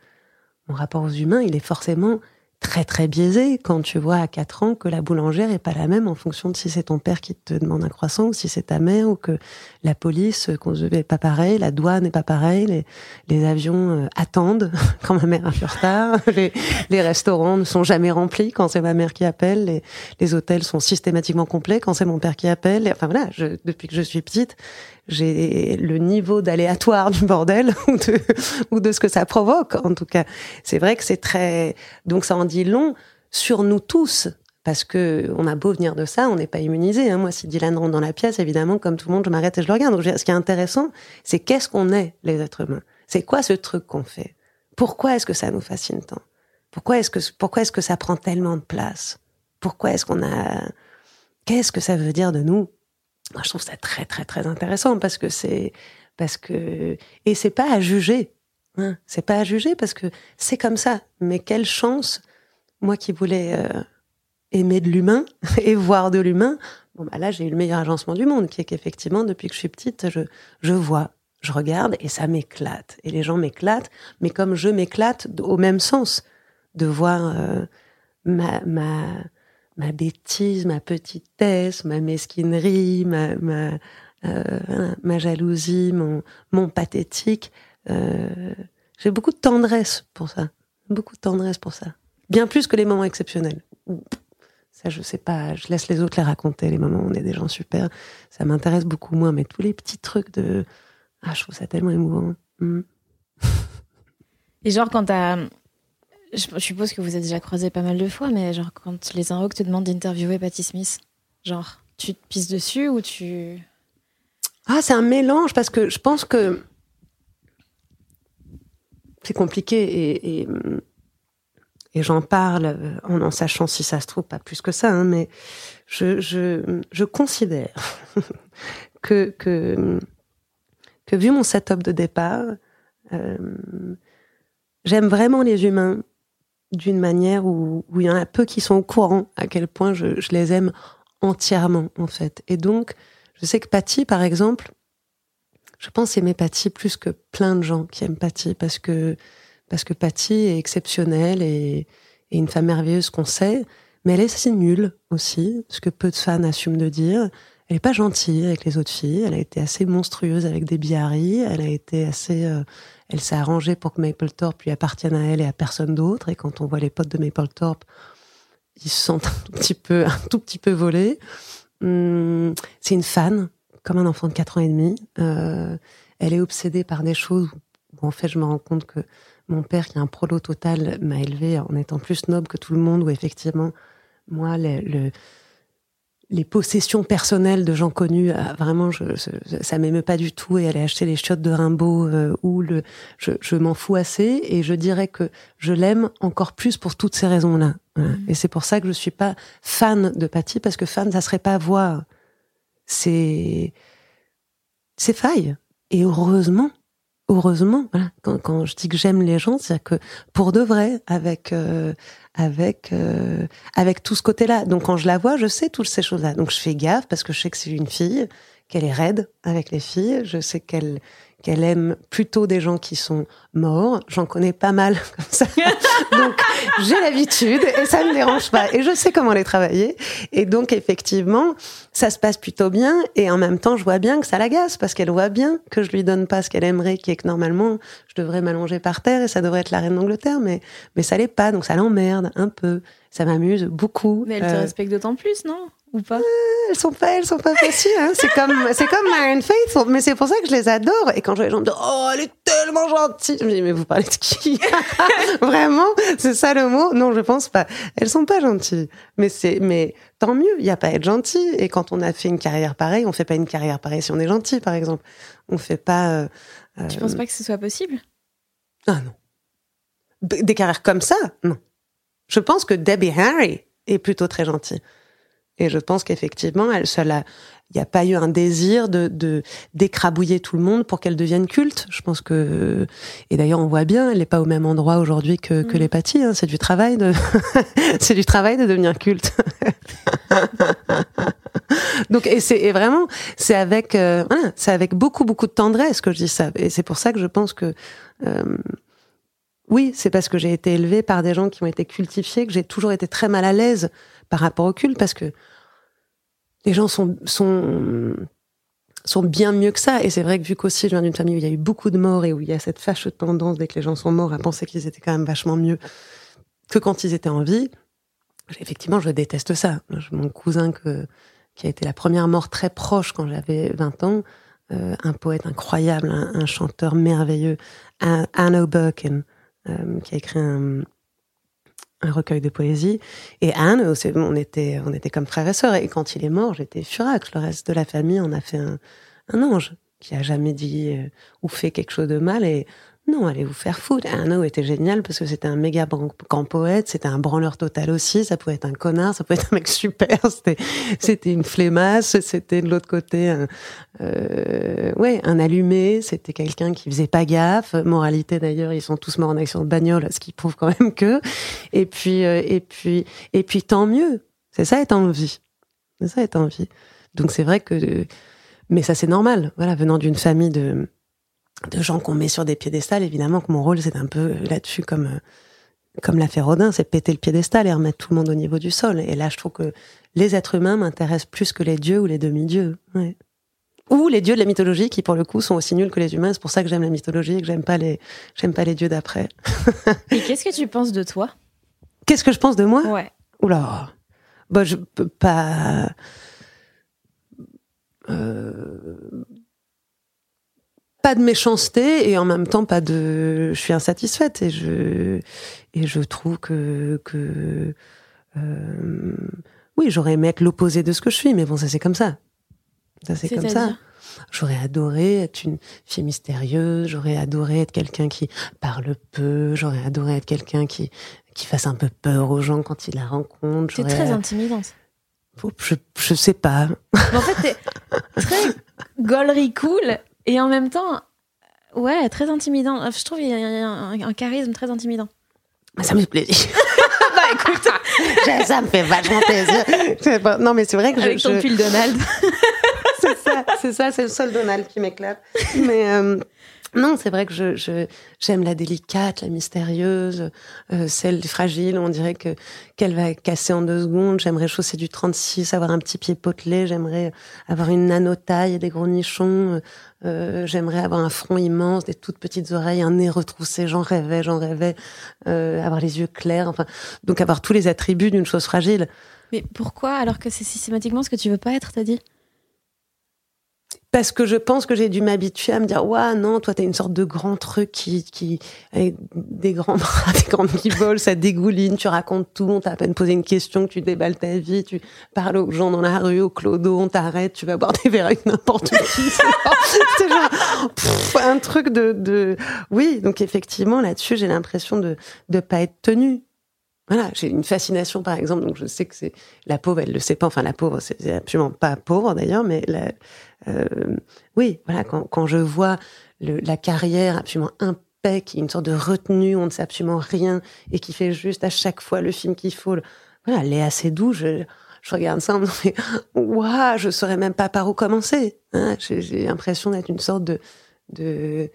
B: mon rapport aux humains, il est forcément très très biaisé quand tu vois à 4 ans que la boulangère est pas la même en fonction de si c'est ton père qui te demande un croissant ou si c'est ta mère ou que la police n'est pas pareil, la douane n'est pas pareil, les, les avions euh, attendent quand ma mère a fait retard, les, les, restaurants ne sont jamais remplis quand c'est ma mère qui appelle, les, les hôtels sont systématiquement complets quand c'est mon père qui appelle. Enfin voilà, je, depuis que je suis petite, j'ai le niveau d'aléatoire du bordel ou de, ou de ce que ça provoque. En tout cas, c'est vrai que c'est très, donc ça en dit long sur nous tous. Parce que on a beau venir de ça, on n'est pas immunisé. Hein. Moi, si Dylan rentre dans la pièce, évidemment, comme tout le monde, je m'arrête et je le regarde. Donc, ce qui est intéressant, c'est qu'est-ce qu'on est, les êtres humains? C'est quoi ce truc qu'on fait? Pourquoi est-ce que ça nous fascine tant? Pourquoi est-ce que pourquoi est-ce que ça prend tellement de place? Pourquoi est-ce qu'on a Qu'est-ce que ça veut dire de nous? Moi, je trouve ça très, très, très intéressant parce que c'est, parce que, et c'est pas à juger. Hein, c'est pas à juger parce que c'est comme ça. Mais quelle chance, moi qui voulais euh, aimer de l'humain et voir de l'humain, bon, bah là, j'ai eu le meilleur agencement du monde, qui est qu'effectivement, depuis que je suis petite, je, je vois, je regarde et ça m'éclate. Et les gens m'éclatent, mais comme je m'éclate au même sens, de voir euh, ma, ma, ma bêtise, ma petitesse, ma mesquinerie, ma, ma, euh, ma jalousie, mon, mon pathétique. Euh, j'ai beaucoup de tendresse pour ça. Beaucoup de tendresse pour ça. Bien plus que les moments exceptionnels. Ça, je sais pas, je laisse les autres les raconter, les moments où on est des gens super. Ça m'intéresse beaucoup moins, mais tous les petits trucs de. Ah, je trouve ça tellement émouvant. Hmm.
A: Et genre, quand t'as je, suppose que vous êtes déjà croisés pas mal de fois, mais genre quand les Inrocks te demandent d'interviewer Patty Smith, genre tu te pisses dessus ou tu...
B: Ah, c'est un mélange parce que je pense que c'est compliqué et, et, et j'en parle en en sachant si ça se trouve pas plus que ça, hein, mais je, je, je considère que, que, que vu mon setup de départ, euh, j'aime vraiment les humains d'une manière où, où, il y en a peu qui sont au courant à quel point je, je, les aime entièrement, en fait. Et donc, je sais que Patty, par exemple, je pense aimer Patty plus que plein de gens qui aiment Patty parce que, parce que Patty est exceptionnelle et, et une femme merveilleuse qu'on sait, mais elle est assez nulle aussi, ce que peu de fans assument de dire. Elle est pas gentille avec les autres filles, elle a été assez monstrueuse avec des Bihari, elle a été assez, euh, elle s'est arrangée pour que Mapplethorpe lui appartienne à elle et à personne d'autre. Et quand on voit les potes de Mapplethorpe, ils se sentent un tout petit peu, un tout petit peu volés. Hum, c'est une fan, comme un enfant de 4 ans et demi. Euh, elle est obsédée par des choses où, en fait, je me rends compte que mon père, qui est un prolo total, m'a élevé en étant plus noble que tout le monde, où effectivement, moi, le les possessions personnelles de gens connus, ah, vraiment, je, ça m'émeut pas du tout. Et aller acheter les chiottes de Rimbaud euh, ou le, je, je m'en fous assez. Et je dirais que je l'aime encore plus pour toutes ces raisons-là. Mmh. Et c'est pour ça que je suis pas fan de Patty parce que fan, ça serait pas voir ses ses failles. Et heureusement, heureusement, voilà, quand, quand je dis que j'aime les gens, c'est que pour de vrai, avec euh, avec euh, avec tout ce côté-là. Donc quand je la vois, je sais toutes ces choses-là. Donc je fais gaffe parce que je sais que c'est une fille, qu'elle est raide avec les filles. Je sais qu'elle qu'elle aime plutôt des gens qui sont morts. J'en connais pas mal comme ça. donc j'ai l'habitude et ça ne me dérange pas. Et je sais comment les travailler. Et donc effectivement, ça se passe plutôt bien. Et en même temps, je vois bien que ça l'agace parce qu'elle voit bien que je lui donne pas ce qu'elle aimerait, qui est que normalement, je devrais m'allonger par terre et ça devrait être la reine d'Angleterre. Mais, mais ça l'est pas. Donc ça l'emmerde un peu. ça m'amuse beaucoup.
A: Mais elle te respecte d'autant plus, non? Ou pas?
B: Elles sont pas, elles sont pas faciles. Hein. C'est comme, c'est comme Marion Faith, mais c'est pour ça que je les adore. Et quand je vois les gens me oh, elle est tellement gentille, je me dis, mais vous parlez de qui? Vraiment, c'est ça le mot? Non, je pense pas. Elles sont pas gentilles. Mais c'est, mais tant mieux. Il y a pas à être gentil. Et quand on a fait une carrière pareille, on fait pas une carrière pareille si on est gentil, par exemple. On fait pas. Euh,
A: tu penses pas que ce soit possible?
B: Ah non. Des carrières comme ça, non. Je pense que Debbie Harry est plutôt très gentille. Et je pense qu'effectivement, elle, il n'y a pas eu un désir de d'écrabouiller tout le monde pour qu'elle devienne culte. Je pense que et d'ailleurs on voit bien, elle n'est pas au même endroit aujourd'hui que, que mm. Patty. Hein. C'est du travail de c'est du travail de devenir culte. Donc et c'est vraiment c'est avec euh, c'est avec beaucoup beaucoup de tendresse que je dis ça et c'est pour ça que je pense que euh, oui, c'est parce que j'ai été élevée par des gens qui ont été cultifiés que j'ai toujours été très mal à l'aise par rapport au culte parce que les gens sont, sont, sont bien mieux que ça. Et c'est vrai que vu qu'aussi je viens d'une famille où il y a eu beaucoup de morts et où il y a cette fâcheuse tendance dès que les gens sont morts à penser qu'ils étaient quand même vachement mieux que quand ils étaient en vie, effectivement, je déteste ça. Mon cousin que, qui a été la première mort très proche quand j'avais 20 ans, euh, un poète incroyable, un, chanteur merveilleux, Anno Birkin, euh, qui a écrit un, recueil de poésie. Et Anne, on était, on était comme frères et sœurs. Et quand il est mort, j'étais furax. Le reste de la famille, on a fait un, un ange qui a jamais dit euh, ou fait quelque chose de mal. Et non, allez vous faire foutre. Arnaud était génial parce que c'était un méga grand poète, c'était un branleur total aussi, ça pouvait être un connard, ça pouvait être un mec super, c'était, une flemmasse, c'était de l'autre côté un, euh, ouais, un allumé, c'était quelqu'un qui faisait pas gaffe. Moralité d'ailleurs, ils sont tous morts en action de bagnole, ce qui prouve quand même que. Et puis, euh, et puis, et puis tant mieux. C'est ça être en vie. C'est ça être en vie. Donc c'est vrai que, mais ça c'est normal. Voilà, venant d'une famille de, de gens qu'on met sur des piédestals, évidemment que mon rôle c'est un peu là-dessus comme euh, comme l'a fait Rodin, c'est péter le piédestal et remettre tout le monde au niveau du sol. Et là, je trouve que les êtres humains m'intéressent plus que les dieux ou les demi-dieux. Ou les dieux de la mythologie qui, pour le coup, sont aussi nuls que les humains. C'est pour ça que j'aime la mythologie et que j'aime pas les, j'aime pas les dieux d'après.
A: et qu'est-ce que tu penses de toi?
B: Qu'est-ce que je pense de moi?
A: Ouais.
B: Oula. Bah, je peux pas. Euh pas de méchanceté et en même temps pas de je suis insatisfaite et je et je trouve que que euh, oui j'aurais aimé être l'opposé de ce que je suis mais bon ça c'est comme ça. Ça c'est comme ça. J'aurais adoré être une fille mystérieuse j'aurais adoré être quelqu'un qui parle peu j'aurais adoré être quelqu'un qui qui fasse un peu peur aux gens quand ils la rencontrent
A: c'est très intimidante.
B: Je, je sais pas.
A: En fait t'es très gaulerie cool et en même temps, ouais, très intimidant. Je trouve qu'il y a un, charisme très intimidant.
B: Ah, ça me plaisir. bah écoute, ça me fait vachement plaisir. Non mais c'est vrai que
A: Avec
B: je,
A: ton pull Donald.
B: c'est ça, c'est ça, c'est le seul Donald qui m'éclate. Mais euh, non, c'est vrai que je, j'aime la délicate, la mystérieuse, euh, celle fragile. On dirait que qu'elle va casser en deux secondes. J'aimerais chausser du 36, avoir un petit pied potelé. J'aimerais avoir une nano-taille des gros nichons. Euh, j'aimerais avoir un front immense, des toutes petites oreilles, un nez retroussé. J'en rêvais, j'en rêvais. Euh, avoir les yeux clairs. Enfin, donc avoir tous les attributs d'une chose fragile.
A: Mais pourquoi alors que c'est systématiquement ce que tu veux pas être, t'as dit?
B: Parce que je pense que j'ai dû m'habituer à me dire ouais non toi t'as une sorte de grand truc qui qui avec des grands bras des grandes guibolles ça dégouline tu racontes tout on t'a à peine posé une question tu déballes ta vie tu parles aux gens dans la rue au clodo on t'arrête tu vas boire des verres avec n'importe qui c'est genre un truc de de oui donc effectivement là-dessus j'ai l'impression de de pas être tenue voilà, j'ai une fascination par exemple, donc je sais que c'est la pauvre, elle le sait pas. Enfin, la pauvre, c'est absolument pas pauvre d'ailleurs, mais la, oui, voilà, quand, quand je vois la carrière absolument impec, une sorte de retenue, on ne sait absolument rien et qui fait juste à chaque fois le film qu'il faut. Voilà, elle est assez. Je, je regarde ça, me dis, waouh, je saurais même pas par où commencer. Hein j'ai l'impression d'être une sorte de, de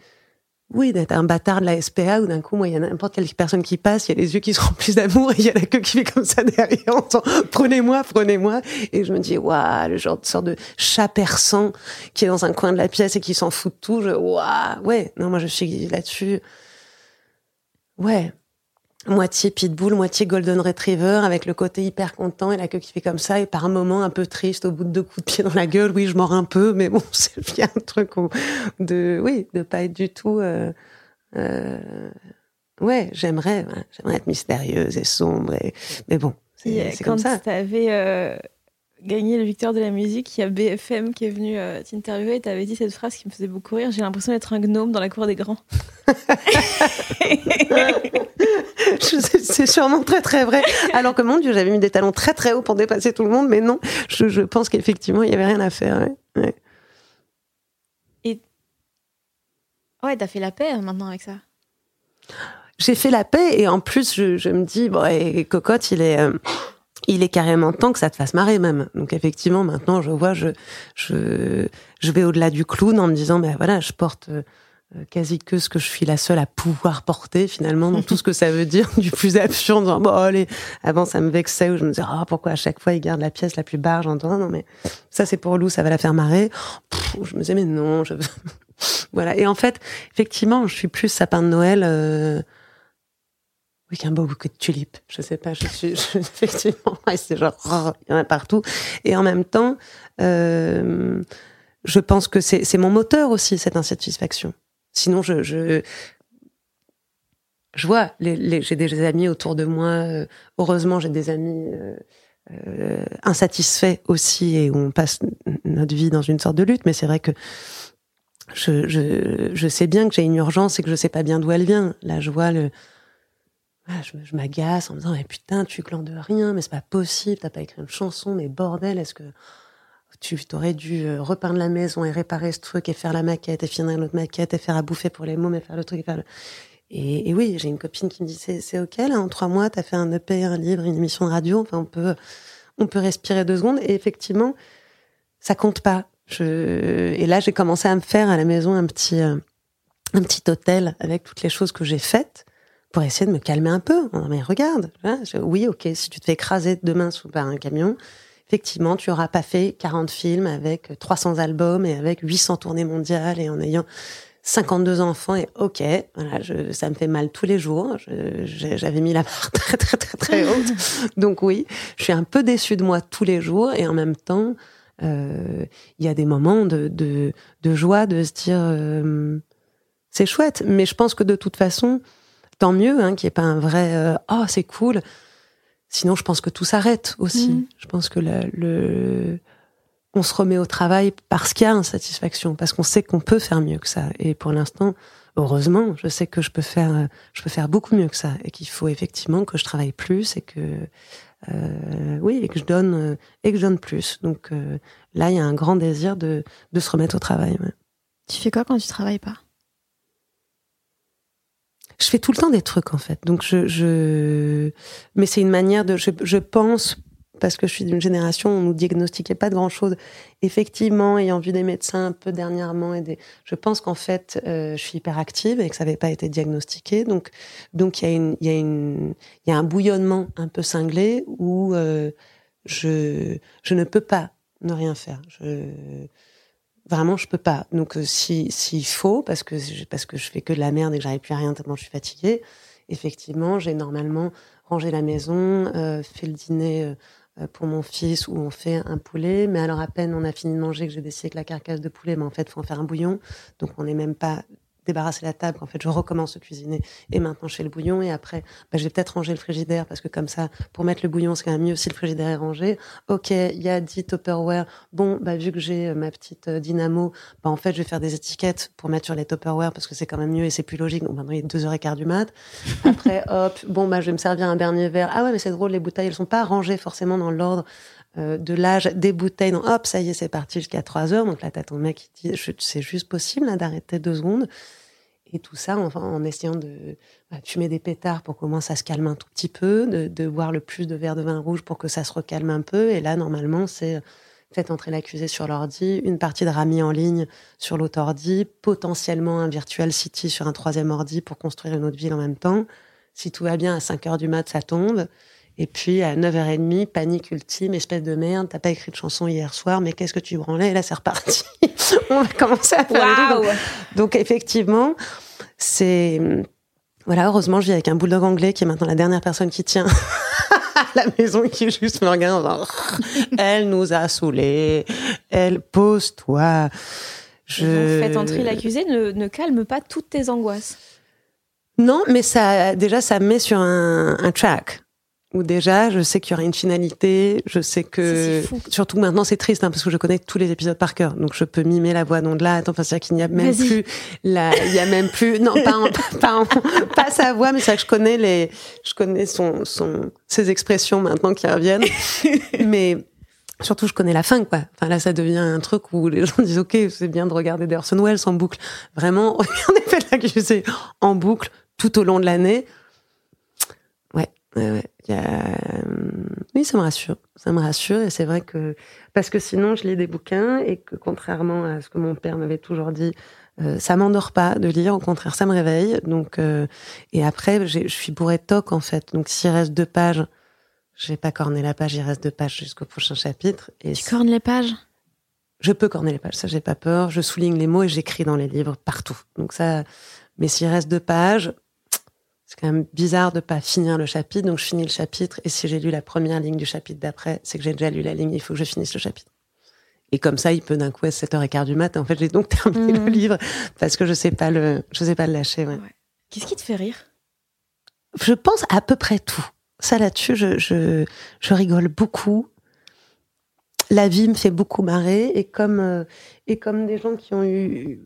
B: oui, d'être un bâtard de la SPA où d'un coup, moi, il y a n'importe quelle personne qui passe, il y a les yeux qui se remplissent d'amour et il y a la queue qui fait comme ça derrière en disant prenez-moi, prenez-moi. Et je me dis, waouh, le genre de sorte de chat persan qui est dans un coin de la pièce et qui s'en fout de tout. Je, waouh, ouais. Non, moi, je suis là-dessus. Ouais. Moitié pitbull, moitié golden retriever, avec le côté hyper content et la queue qui fait comme ça, et par un moment un peu triste au bout de deux coups de pied dans la gueule. Oui, je mords un peu, mais bon, c'est bien un truc de, oui, de pas être du tout. Euh, euh, ouais, j'aimerais, j'aimerais être mystérieuse et sombre, et, mais bon, c'est comme ça.
A: Quand tu avais euh, gagné le victoire de la musique, il y a BFM qui est venu euh, t'interviewer et t'avais dit cette phrase qui me faisait beaucoup rire. J'ai l'impression d'être un gnome dans la cour des grands.
B: c'est sûrement très très vrai. Alors que mon Dieu, j'avais mis des talons très très hauts pour dépasser tout le monde, mais non, je, pense qu'effectivement, il n'y avait rien à faire. Ouais.
A: Et ouais, t'as fait la paix hein, maintenant avec ça.
B: J'ai fait la paix et en plus, je, me dis, bon, et Cocotte, il est. Euh, il est carrément temps que ça te fasse marrer même. Donc effectivement, maintenant, je vois, je, je, je vais au-delà du clown en me disant, ben voilà, je porte euh, quasi que ce que je suis la seule à pouvoir porter finalement dans tout ce que ça veut dire du plus absurde. Genre, bon, allez, avant ça me vexait où je me disais, oh, pourquoi à chaque fois il garde la pièce la plus en disant, non mais ça c'est pour Lou, ça va la faire marrer. je me disais, mais non, je... voilà. Et en fait, effectivement, je suis plus sapin de Noël. Euh oui, qu'un beau bouquet de tulipes. Je sais pas, je suis effectivement, c'est genre, il y en a partout. Et en même temps, euh, je pense que c'est mon moteur aussi cette insatisfaction. Sinon, je je, je vois, les, j'ai des amis autour de moi. Euh, heureusement, j'ai des amis euh, euh, insatisfaits aussi et où on passe notre vie dans une sorte de lutte. Mais c'est vrai que je, je, je sais bien que j'ai une urgence et que je sais pas bien d'où elle vient. Là, je vois le ah, je, m'agace en me disant, mais putain, tu glandes de rien, mais c'est pas possible, t'as pas écrit une chanson, mais bordel, est-ce que tu aurais dû euh, repeindre la maison et réparer ce truc et faire la maquette et finir l'autre maquette et faire à bouffer pour les mômes et faire le truc et faire le... Et, oui, j'ai une copine qui me dit, c'est, ok, là, en trois mois, t'as fait un EP, un livre, une émission de radio, enfin, on peut, on peut respirer deux secondes. Et effectivement, ça compte pas. Et là, j'ai commencé à me faire à la maison un petit, euh, un petit hôtel avec toutes les choses que j'ai faites pour essayer de me calmer un peu. mais regarde, oui, ok, si tu te fais écraser demain sous par un camion, effectivement, tu auras pas fait 40 films avec 300 albums et avec 800 tournées mondiales et en ayant 52 enfants et ok, voilà, je, ça me fait mal tous les jours. J'avais mis la barre très très très très haute, donc oui, je suis un peu déçue de moi tous les jours et en même temps, euh, il y a des moments de, de, de joie de se dire euh, c'est chouette, mais je pense que de toute façon, tant mieux hein, qu'il n'y ait pas un vrai euh, oh c'est cool. Sinon, je pense que tout s'arrête aussi. Mm. Je pense que le, on se remet au travail parce qu'il y a insatisfaction, parce qu'on sait qu'on peut faire mieux que ça. Et pour l'instant, heureusement, je sais que je peux faire, je peux faire beaucoup mieux que ça, et qu'il faut effectivement que je travaille plus et que euh, oui, et que je donne euh, et que je donne plus. Donc là, il y a un grand désir de, de se remettre au travail.
A: Tu fais quoi quand tu travailles pas?
B: Je fais tout le temps des trucs en fait. Donc je, je... mais c'est une manière de, je, je pense parce que je suis d'une génération où on nous diagnostiquait pas de grand chose. Effectivement, ayant vu des médecins un peu dernièrement et des, je pense qu'en fait, euh, je suis hyperactive et que ça n'avait pas été diagnostiqué. Donc, donc il y a une, il y a une, il y a un bouillonnement un peu cinglé où euh, je, je ne peux pas ne rien faire. Je, Vraiment, je peux pas. Donc, euh, si s'il faut, parce que parce que je fais que de la merde et que j'arrive plus à rien tellement je suis fatiguée, effectivement, j'ai normalement rangé la maison, euh, fait le dîner euh, pour mon fils où on fait un poulet. Mais alors à peine on a fini de manger que j'ai décidé que la carcasse de poulet, mais en fait, faut en faire un bouillon. Donc, on n'est même pas débarrasser la table, en fait, je recommence à cuisiner. Et maintenant, je fais le bouillon. Et après, bah, je vais peut-être ranger le frigidaire parce que comme ça, pour mettre le bouillon, c'est quand même mieux si le frigidaire est rangé. Ok, il y a 10 Tupperware. Bon, bah, vu que j'ai euh, ma petite euh, dynamo, bah, en fait, je vais faire des étiquettes pour mettre sur les Tupperware parce que c'est quand même mieux et c'est plus logique. Donc maintenant, il est deux heures et quart du mat. Après, hop, bon, bah, je vais me servir un dernier verre. Ah ouais, mais c'est drôle, les bouteilles, elles sont pas rangées forcément dans l'ordre euh, de l'âge des bouteilles. Donc, hop, ça y est, c'est parti jusqu'à 3 heures. Donc là, t'as ton mec qui dit, c'est juste possible d'arrêter deux secondes. Et tout ça enfin, en essayant de bah, fumer des pétards pour comment ça se calme un tout petit peu, de, de boire le plus de verres de vin rouge pour que ça se recalme un peu. Et là, normalement, c'est faites entrer l'accusé sur l'ordi, une partie de Rami en ligne sur l'autre ordi, potentiellement un virtual city sur un troisième ordi pour construire une autre ville en même temps. Si tout va bien, à 5 heures du mat, ça tombe. Et puis à 9h30, panique ultime, espèce de merde, t'as pas écrit de chanson hier soir, mais qu'est-ce que tu branlais? Et là, c'est reparti. On va commencer à faire
A: wow.
B: donc, donc, effectivement, c'est Voilà, heureusement, je vis avec un bulldog anglais qui est maintenant la dernière personne qui tient à la maison qui juste me regarde genre, elle nous a saoulés, elle pose-toi.
A: Je... Le fait entrer l'accusé ne, ne calme pas toutes tes angoisses.
B: Non, mais ça, déjà, ça met sur un, un track où déjà je sais qu'il y aura une finalité, je sais que surtout maintenant c'est triste hein, parce que je connais tous les épisodes par cœur, donc je peux mimer la voix non de là. Attends, enfin c'est qu'il n'y a même plus la, il y a même plus non pas pas, pas sa voix, mais c'est que je connais les, je connais son son ses expressions maintenant qui reviennent, mais Surtout, je connais la fin, quoi. Enfin, là, ça devient un truc où les gens disent, OK, c'est bien de regarder Orson Welles en boucle. Vraiment, regardez l'accusé en boucle tout au long de l'année. Ouais, ouais, ouais. Euh, oui, ça me rassure. Ça me rassure et c'est vrai que parce que sinon je lis des bouquins et que contrairement à ce que mon père m'avait toujours dit, euh, ça m'endort pas de lire. Au contraire, ça me réveille. Donc euh, et après, je suis bourrée de toc en fait. Donc s'il reste deux pages, je vais pas corner la page. Il reste deux pages jusqu'au prochain chapitre.
A: Et tu cornes les pages?
B: Je peux corner les pages. Ça, j'ai pas peur. Je souligne les mots et j'écris dans les livres partout. Donc ça. Mais s'il reste deux pages, c'est quand même bizarre de pas finir le chapitre, donc je finis le chapitre, et si j'ai lu la première ligne du chapitre d'après, c'est que j'ai déjà lu la ligne, il faut que je finisse le chapitre. Et comme ça, il peut d'un coup être 7h15 du matin. En fait, j'ai donc terminé le mmh. livre parce que je sais pas le, je sais pas le lâcher. Ouais.
A: Qu'est-ce qui te fait rire?
B: Je pense à peu près tout. Ça là-dessus, je, je, je rigole beaucoup. La vie me fait beaucoup marrer et comme euh, et comme des gens qui ont eu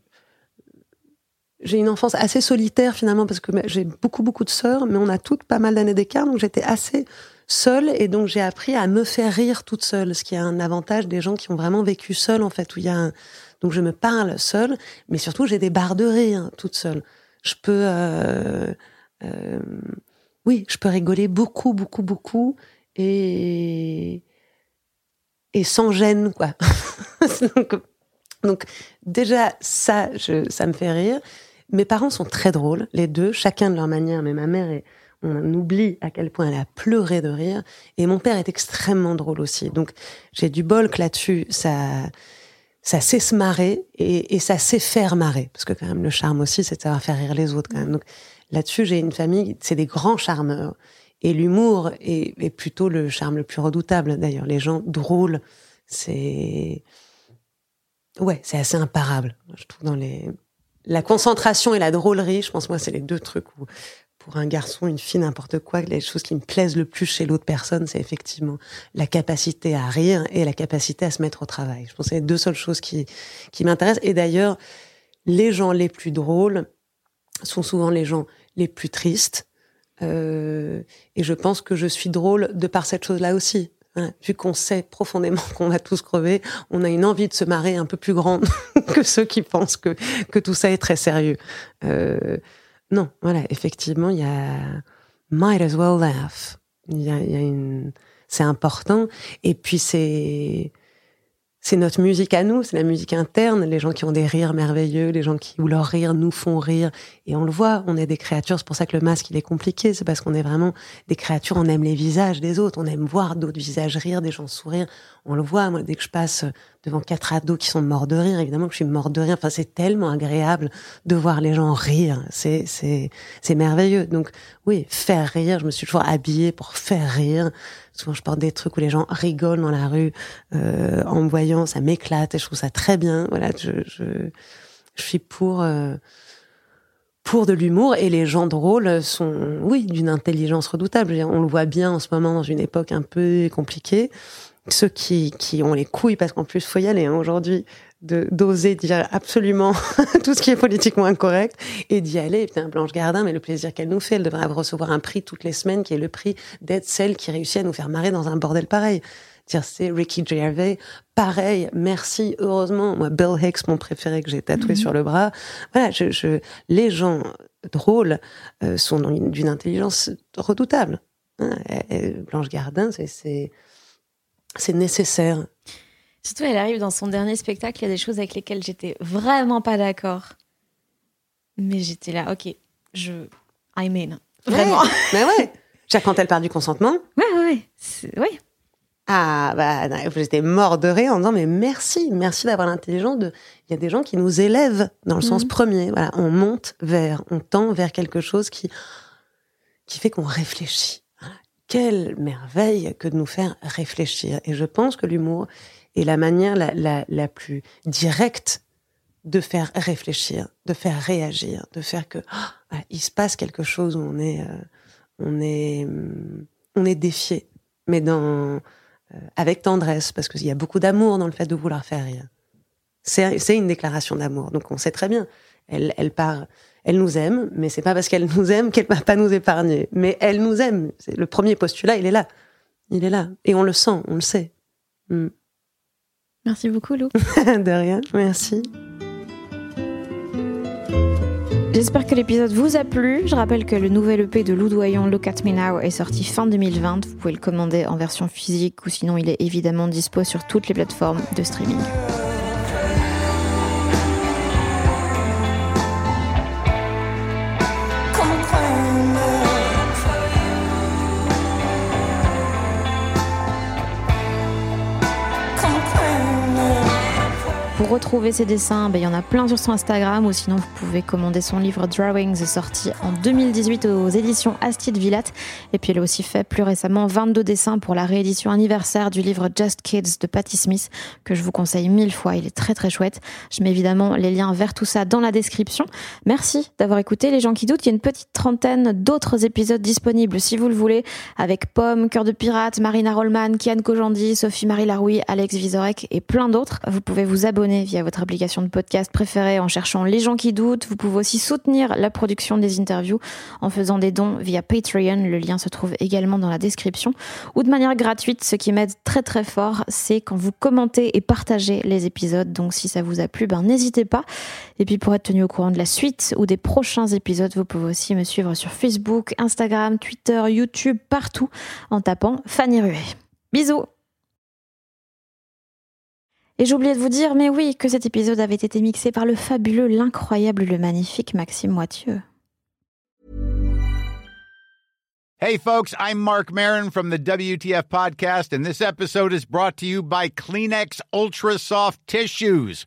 B: j'ai une enfance assez solitaire finalement parce que j'ai beaucoup beaucoup de sœurs, mais on a toutes pas mal d'années d'écart, donc j'étais assez seule et donc j'ai appris à me faire rire toute seule, ce qui est un avantage des gens qui ont vraiment vécu seuls en fait, où il y a un... donc je me parle seule, mais surtout j'ai des barres de rire toute seule. Je peux, euh, euh, oui, je peux rigoler beaucoup beaucoup beaucoup et et sans gêne quoi. donc, donc déjà ça, je, ça me fait rire. Mes parents sont très drôles, les deux, chacun de leur manière, mais ma mère est, on oublie à quel point elle a pleuré de rire. Et mon père est extrêmement drôle aussi. Donc, j'ai du bol que là-dessus, ça, ça sait se marrer et, ça sait faire marrer. Parce que quand même, le charme aussi, c'est de savoir faire rire les autres quand même. Donc, là-dessus, j'ai une famille, c'est des grands charmeurs. Et l'humour est, est, plutôt le charme le plus redoutable, d'ailleurs. Les gens drôles, c'est, ouais, c'est assez imparable, je trouve, dans les, la concentration et la drôlerie, je pense moi, c'est les deux trucs où pour un garçon, une fille, n'importe quoi, les choses qui me plaisent le plus chez l'autre personne, c'est effectivement la capacité à rire et la capacité à se mettre au travail. Je pense que c'est les deux seules choses qui, qui m'intéressent. Et d'ailleurs, les gens les plus drôles sont souvent les gens les plus tristes. Euh, et je pense que je suis drôle de par cette chose-là aussi. Hein, vu qu'on sait profondément qu'on va tous crever, on a une envie de se marrer un peu plus grande que ceux qui pensent que, que tout ça est très sérieux. Euh, non, voilà, effectivement, il y a might as well laugh. Il y a, il y a une, c'est important. Et puis c'est, c'est notre musique à nous, c'est la musique interne, les gens qui ont des rires merveilleux, les gens qui où leurs rires nous font rire. Et on le voit, on est des créatures, c'est pour ça que le masque il est compliqué, c'est parce qu'on est vraiment des créatures, on aime les visages des autres, on aime voir d'autres visages rire, des gens sourire, on le voit, moi dès que je passe devant quatre ados qui sont morts de rire, évidemment que je suis morte de rire, enfin c'est tellement agréable de voir les gens rire, c'est c'est c'est merveilleux. Donc oui, faire rire, je me suis toujours habillée pour faire rire. Souvent, je porte des trucs où les gens rigolent dans la rue euh, en me voyant, ça m'éclate et je trouve ça très bien. Voilà, je, je, je suis pour euh, pour de l'humour et les gens drôles sont, oui, d'une intelligence redoutable. On le voit bien en ce moment dans une époque un peu compliquée. Ceux qui, qui ont les couilles, parce qu'en plus, faut y aller hein, aujourd'hui, de d'oser dire absolument tout ce qui est politiquement incorrect et d'y aller. Et bien, Blanche Gardin, mais le plaisir qu'elle nous fait, elle devrait recevoir un prix toutes les semaines qui est le prix d'être celle qui réussit à nous faire marrer dans un bordel pareil. Dire c'est Ricky Gervais, pareil, merci, heureusement. Moi, Bill Hicks, mon préféré que j'ai tatoué mhm. sur le bras. Voilà, je, je les gens drôles euh, sont d'une intelligence redoutable. Hein, Blanche Gardin, c'est c'est nécessaire.
A: Surtout, elle arrive dans son dernier spectacle, il y a des choses avec lesquelles j'étais vraiment pas d'accord. Mais j'étais là, ok, je. I'm in. Vraiment.
B: mais ouais. Quand elle part du consentement.
A: Ouais, ouais, ouais.
B: Ah, bah, j'étais mort de rire en disant, mais merci, merci d'avoir l'intelligence de. Il y a des gens qui nous élèvent dans le sens mhm. premier. Voilà, on monte vers, on tend vers quelque chose qui, qui fait qu'on réfléchit. Quelle merveille que de nous faire réfléchir. Et je pense que l'humour est la manière la, plus directe de faire réfléchir, de faire réagir, de faire que oh, il se passe quelque chose où on est, euh, on est, on est défié, mais dans euh, avec tendresse, parce qu'il y a beaucoup d'amour dans le fait de vouloir faire rire. C'est une déclaration d'amour, donc on sait très bien. Elle, elle part, elle nous aime, mais c'est pas parce qu'elle nous aime qu'elle va pas nous épargner. Mais elle nous aime. C'est le premier postulat, il est là, il est là, et on le sent, on le sait. Hmm.
A: Merci beaucoup, Lou.
B: de rien, merci.
A: J'espère que l'épisode vous a plu. Je rappelle que le nouvel EP de Lou Doyon, Look At Me Now, est sorti fin 2020. Vous pouvez le commander en version physique ou sinon il est évidemment dispo sur toutes les plateformes de streaming. Retrouver ses dessins, ben, il y en a plein sur son Instagram ou sinon vous pouvez commander son livre Drawings sorti en 2018 aux éditions Astide Villat. Et puis elle a aussi fait plus récemment 22 dessins pour la réédition anniversaire du livre Just Kids de Patti Smith que je vous conseille mille fois. Il est très très chouette. Je mets évidemment les liens vers tout ça dans la description. Merci d'avoir écouté les gens qui doutent. Il y a une petite trentaine d'autres épisodes disponibles si vous le voulez avec Pomme, Cœur de Pirate, Marina Rollman, Kian Kojandi, Sophie-Marie Laroui, Alex Vizorek et plein d'autres. Vous pouvez vous via votre application de podcast préférée en cherchant Les gens qui doutent. Vous pouvez aussi soutenir la production des interviews en faisant des dons via Patreon. Le lien se trouve également dans la description. Ou de manière gratuite, ce qui m'aide très très fort, c'est quand vous commentez et partagez les épisodes. Donc si ça vous a plu, ben n'hésitez pas. Et puis pour être tenu au courant de la suite ou des prochains épisodes, vous pouvez aussi me suivre sur Facebook, Instagram, Twitter, YouTube, partout en tapant Fanny Ruet. Bisous et j'ai oublié de vous dire, mais oui, que cet épisode avait été mixé par le fabuleux, l'incroyable, le magnifique Maxime Moitieu.
C: Hey folks, I'm Mark Marin from the WTF podcast and this episode is brought to you by Kleenex Ultra Soft Tissues.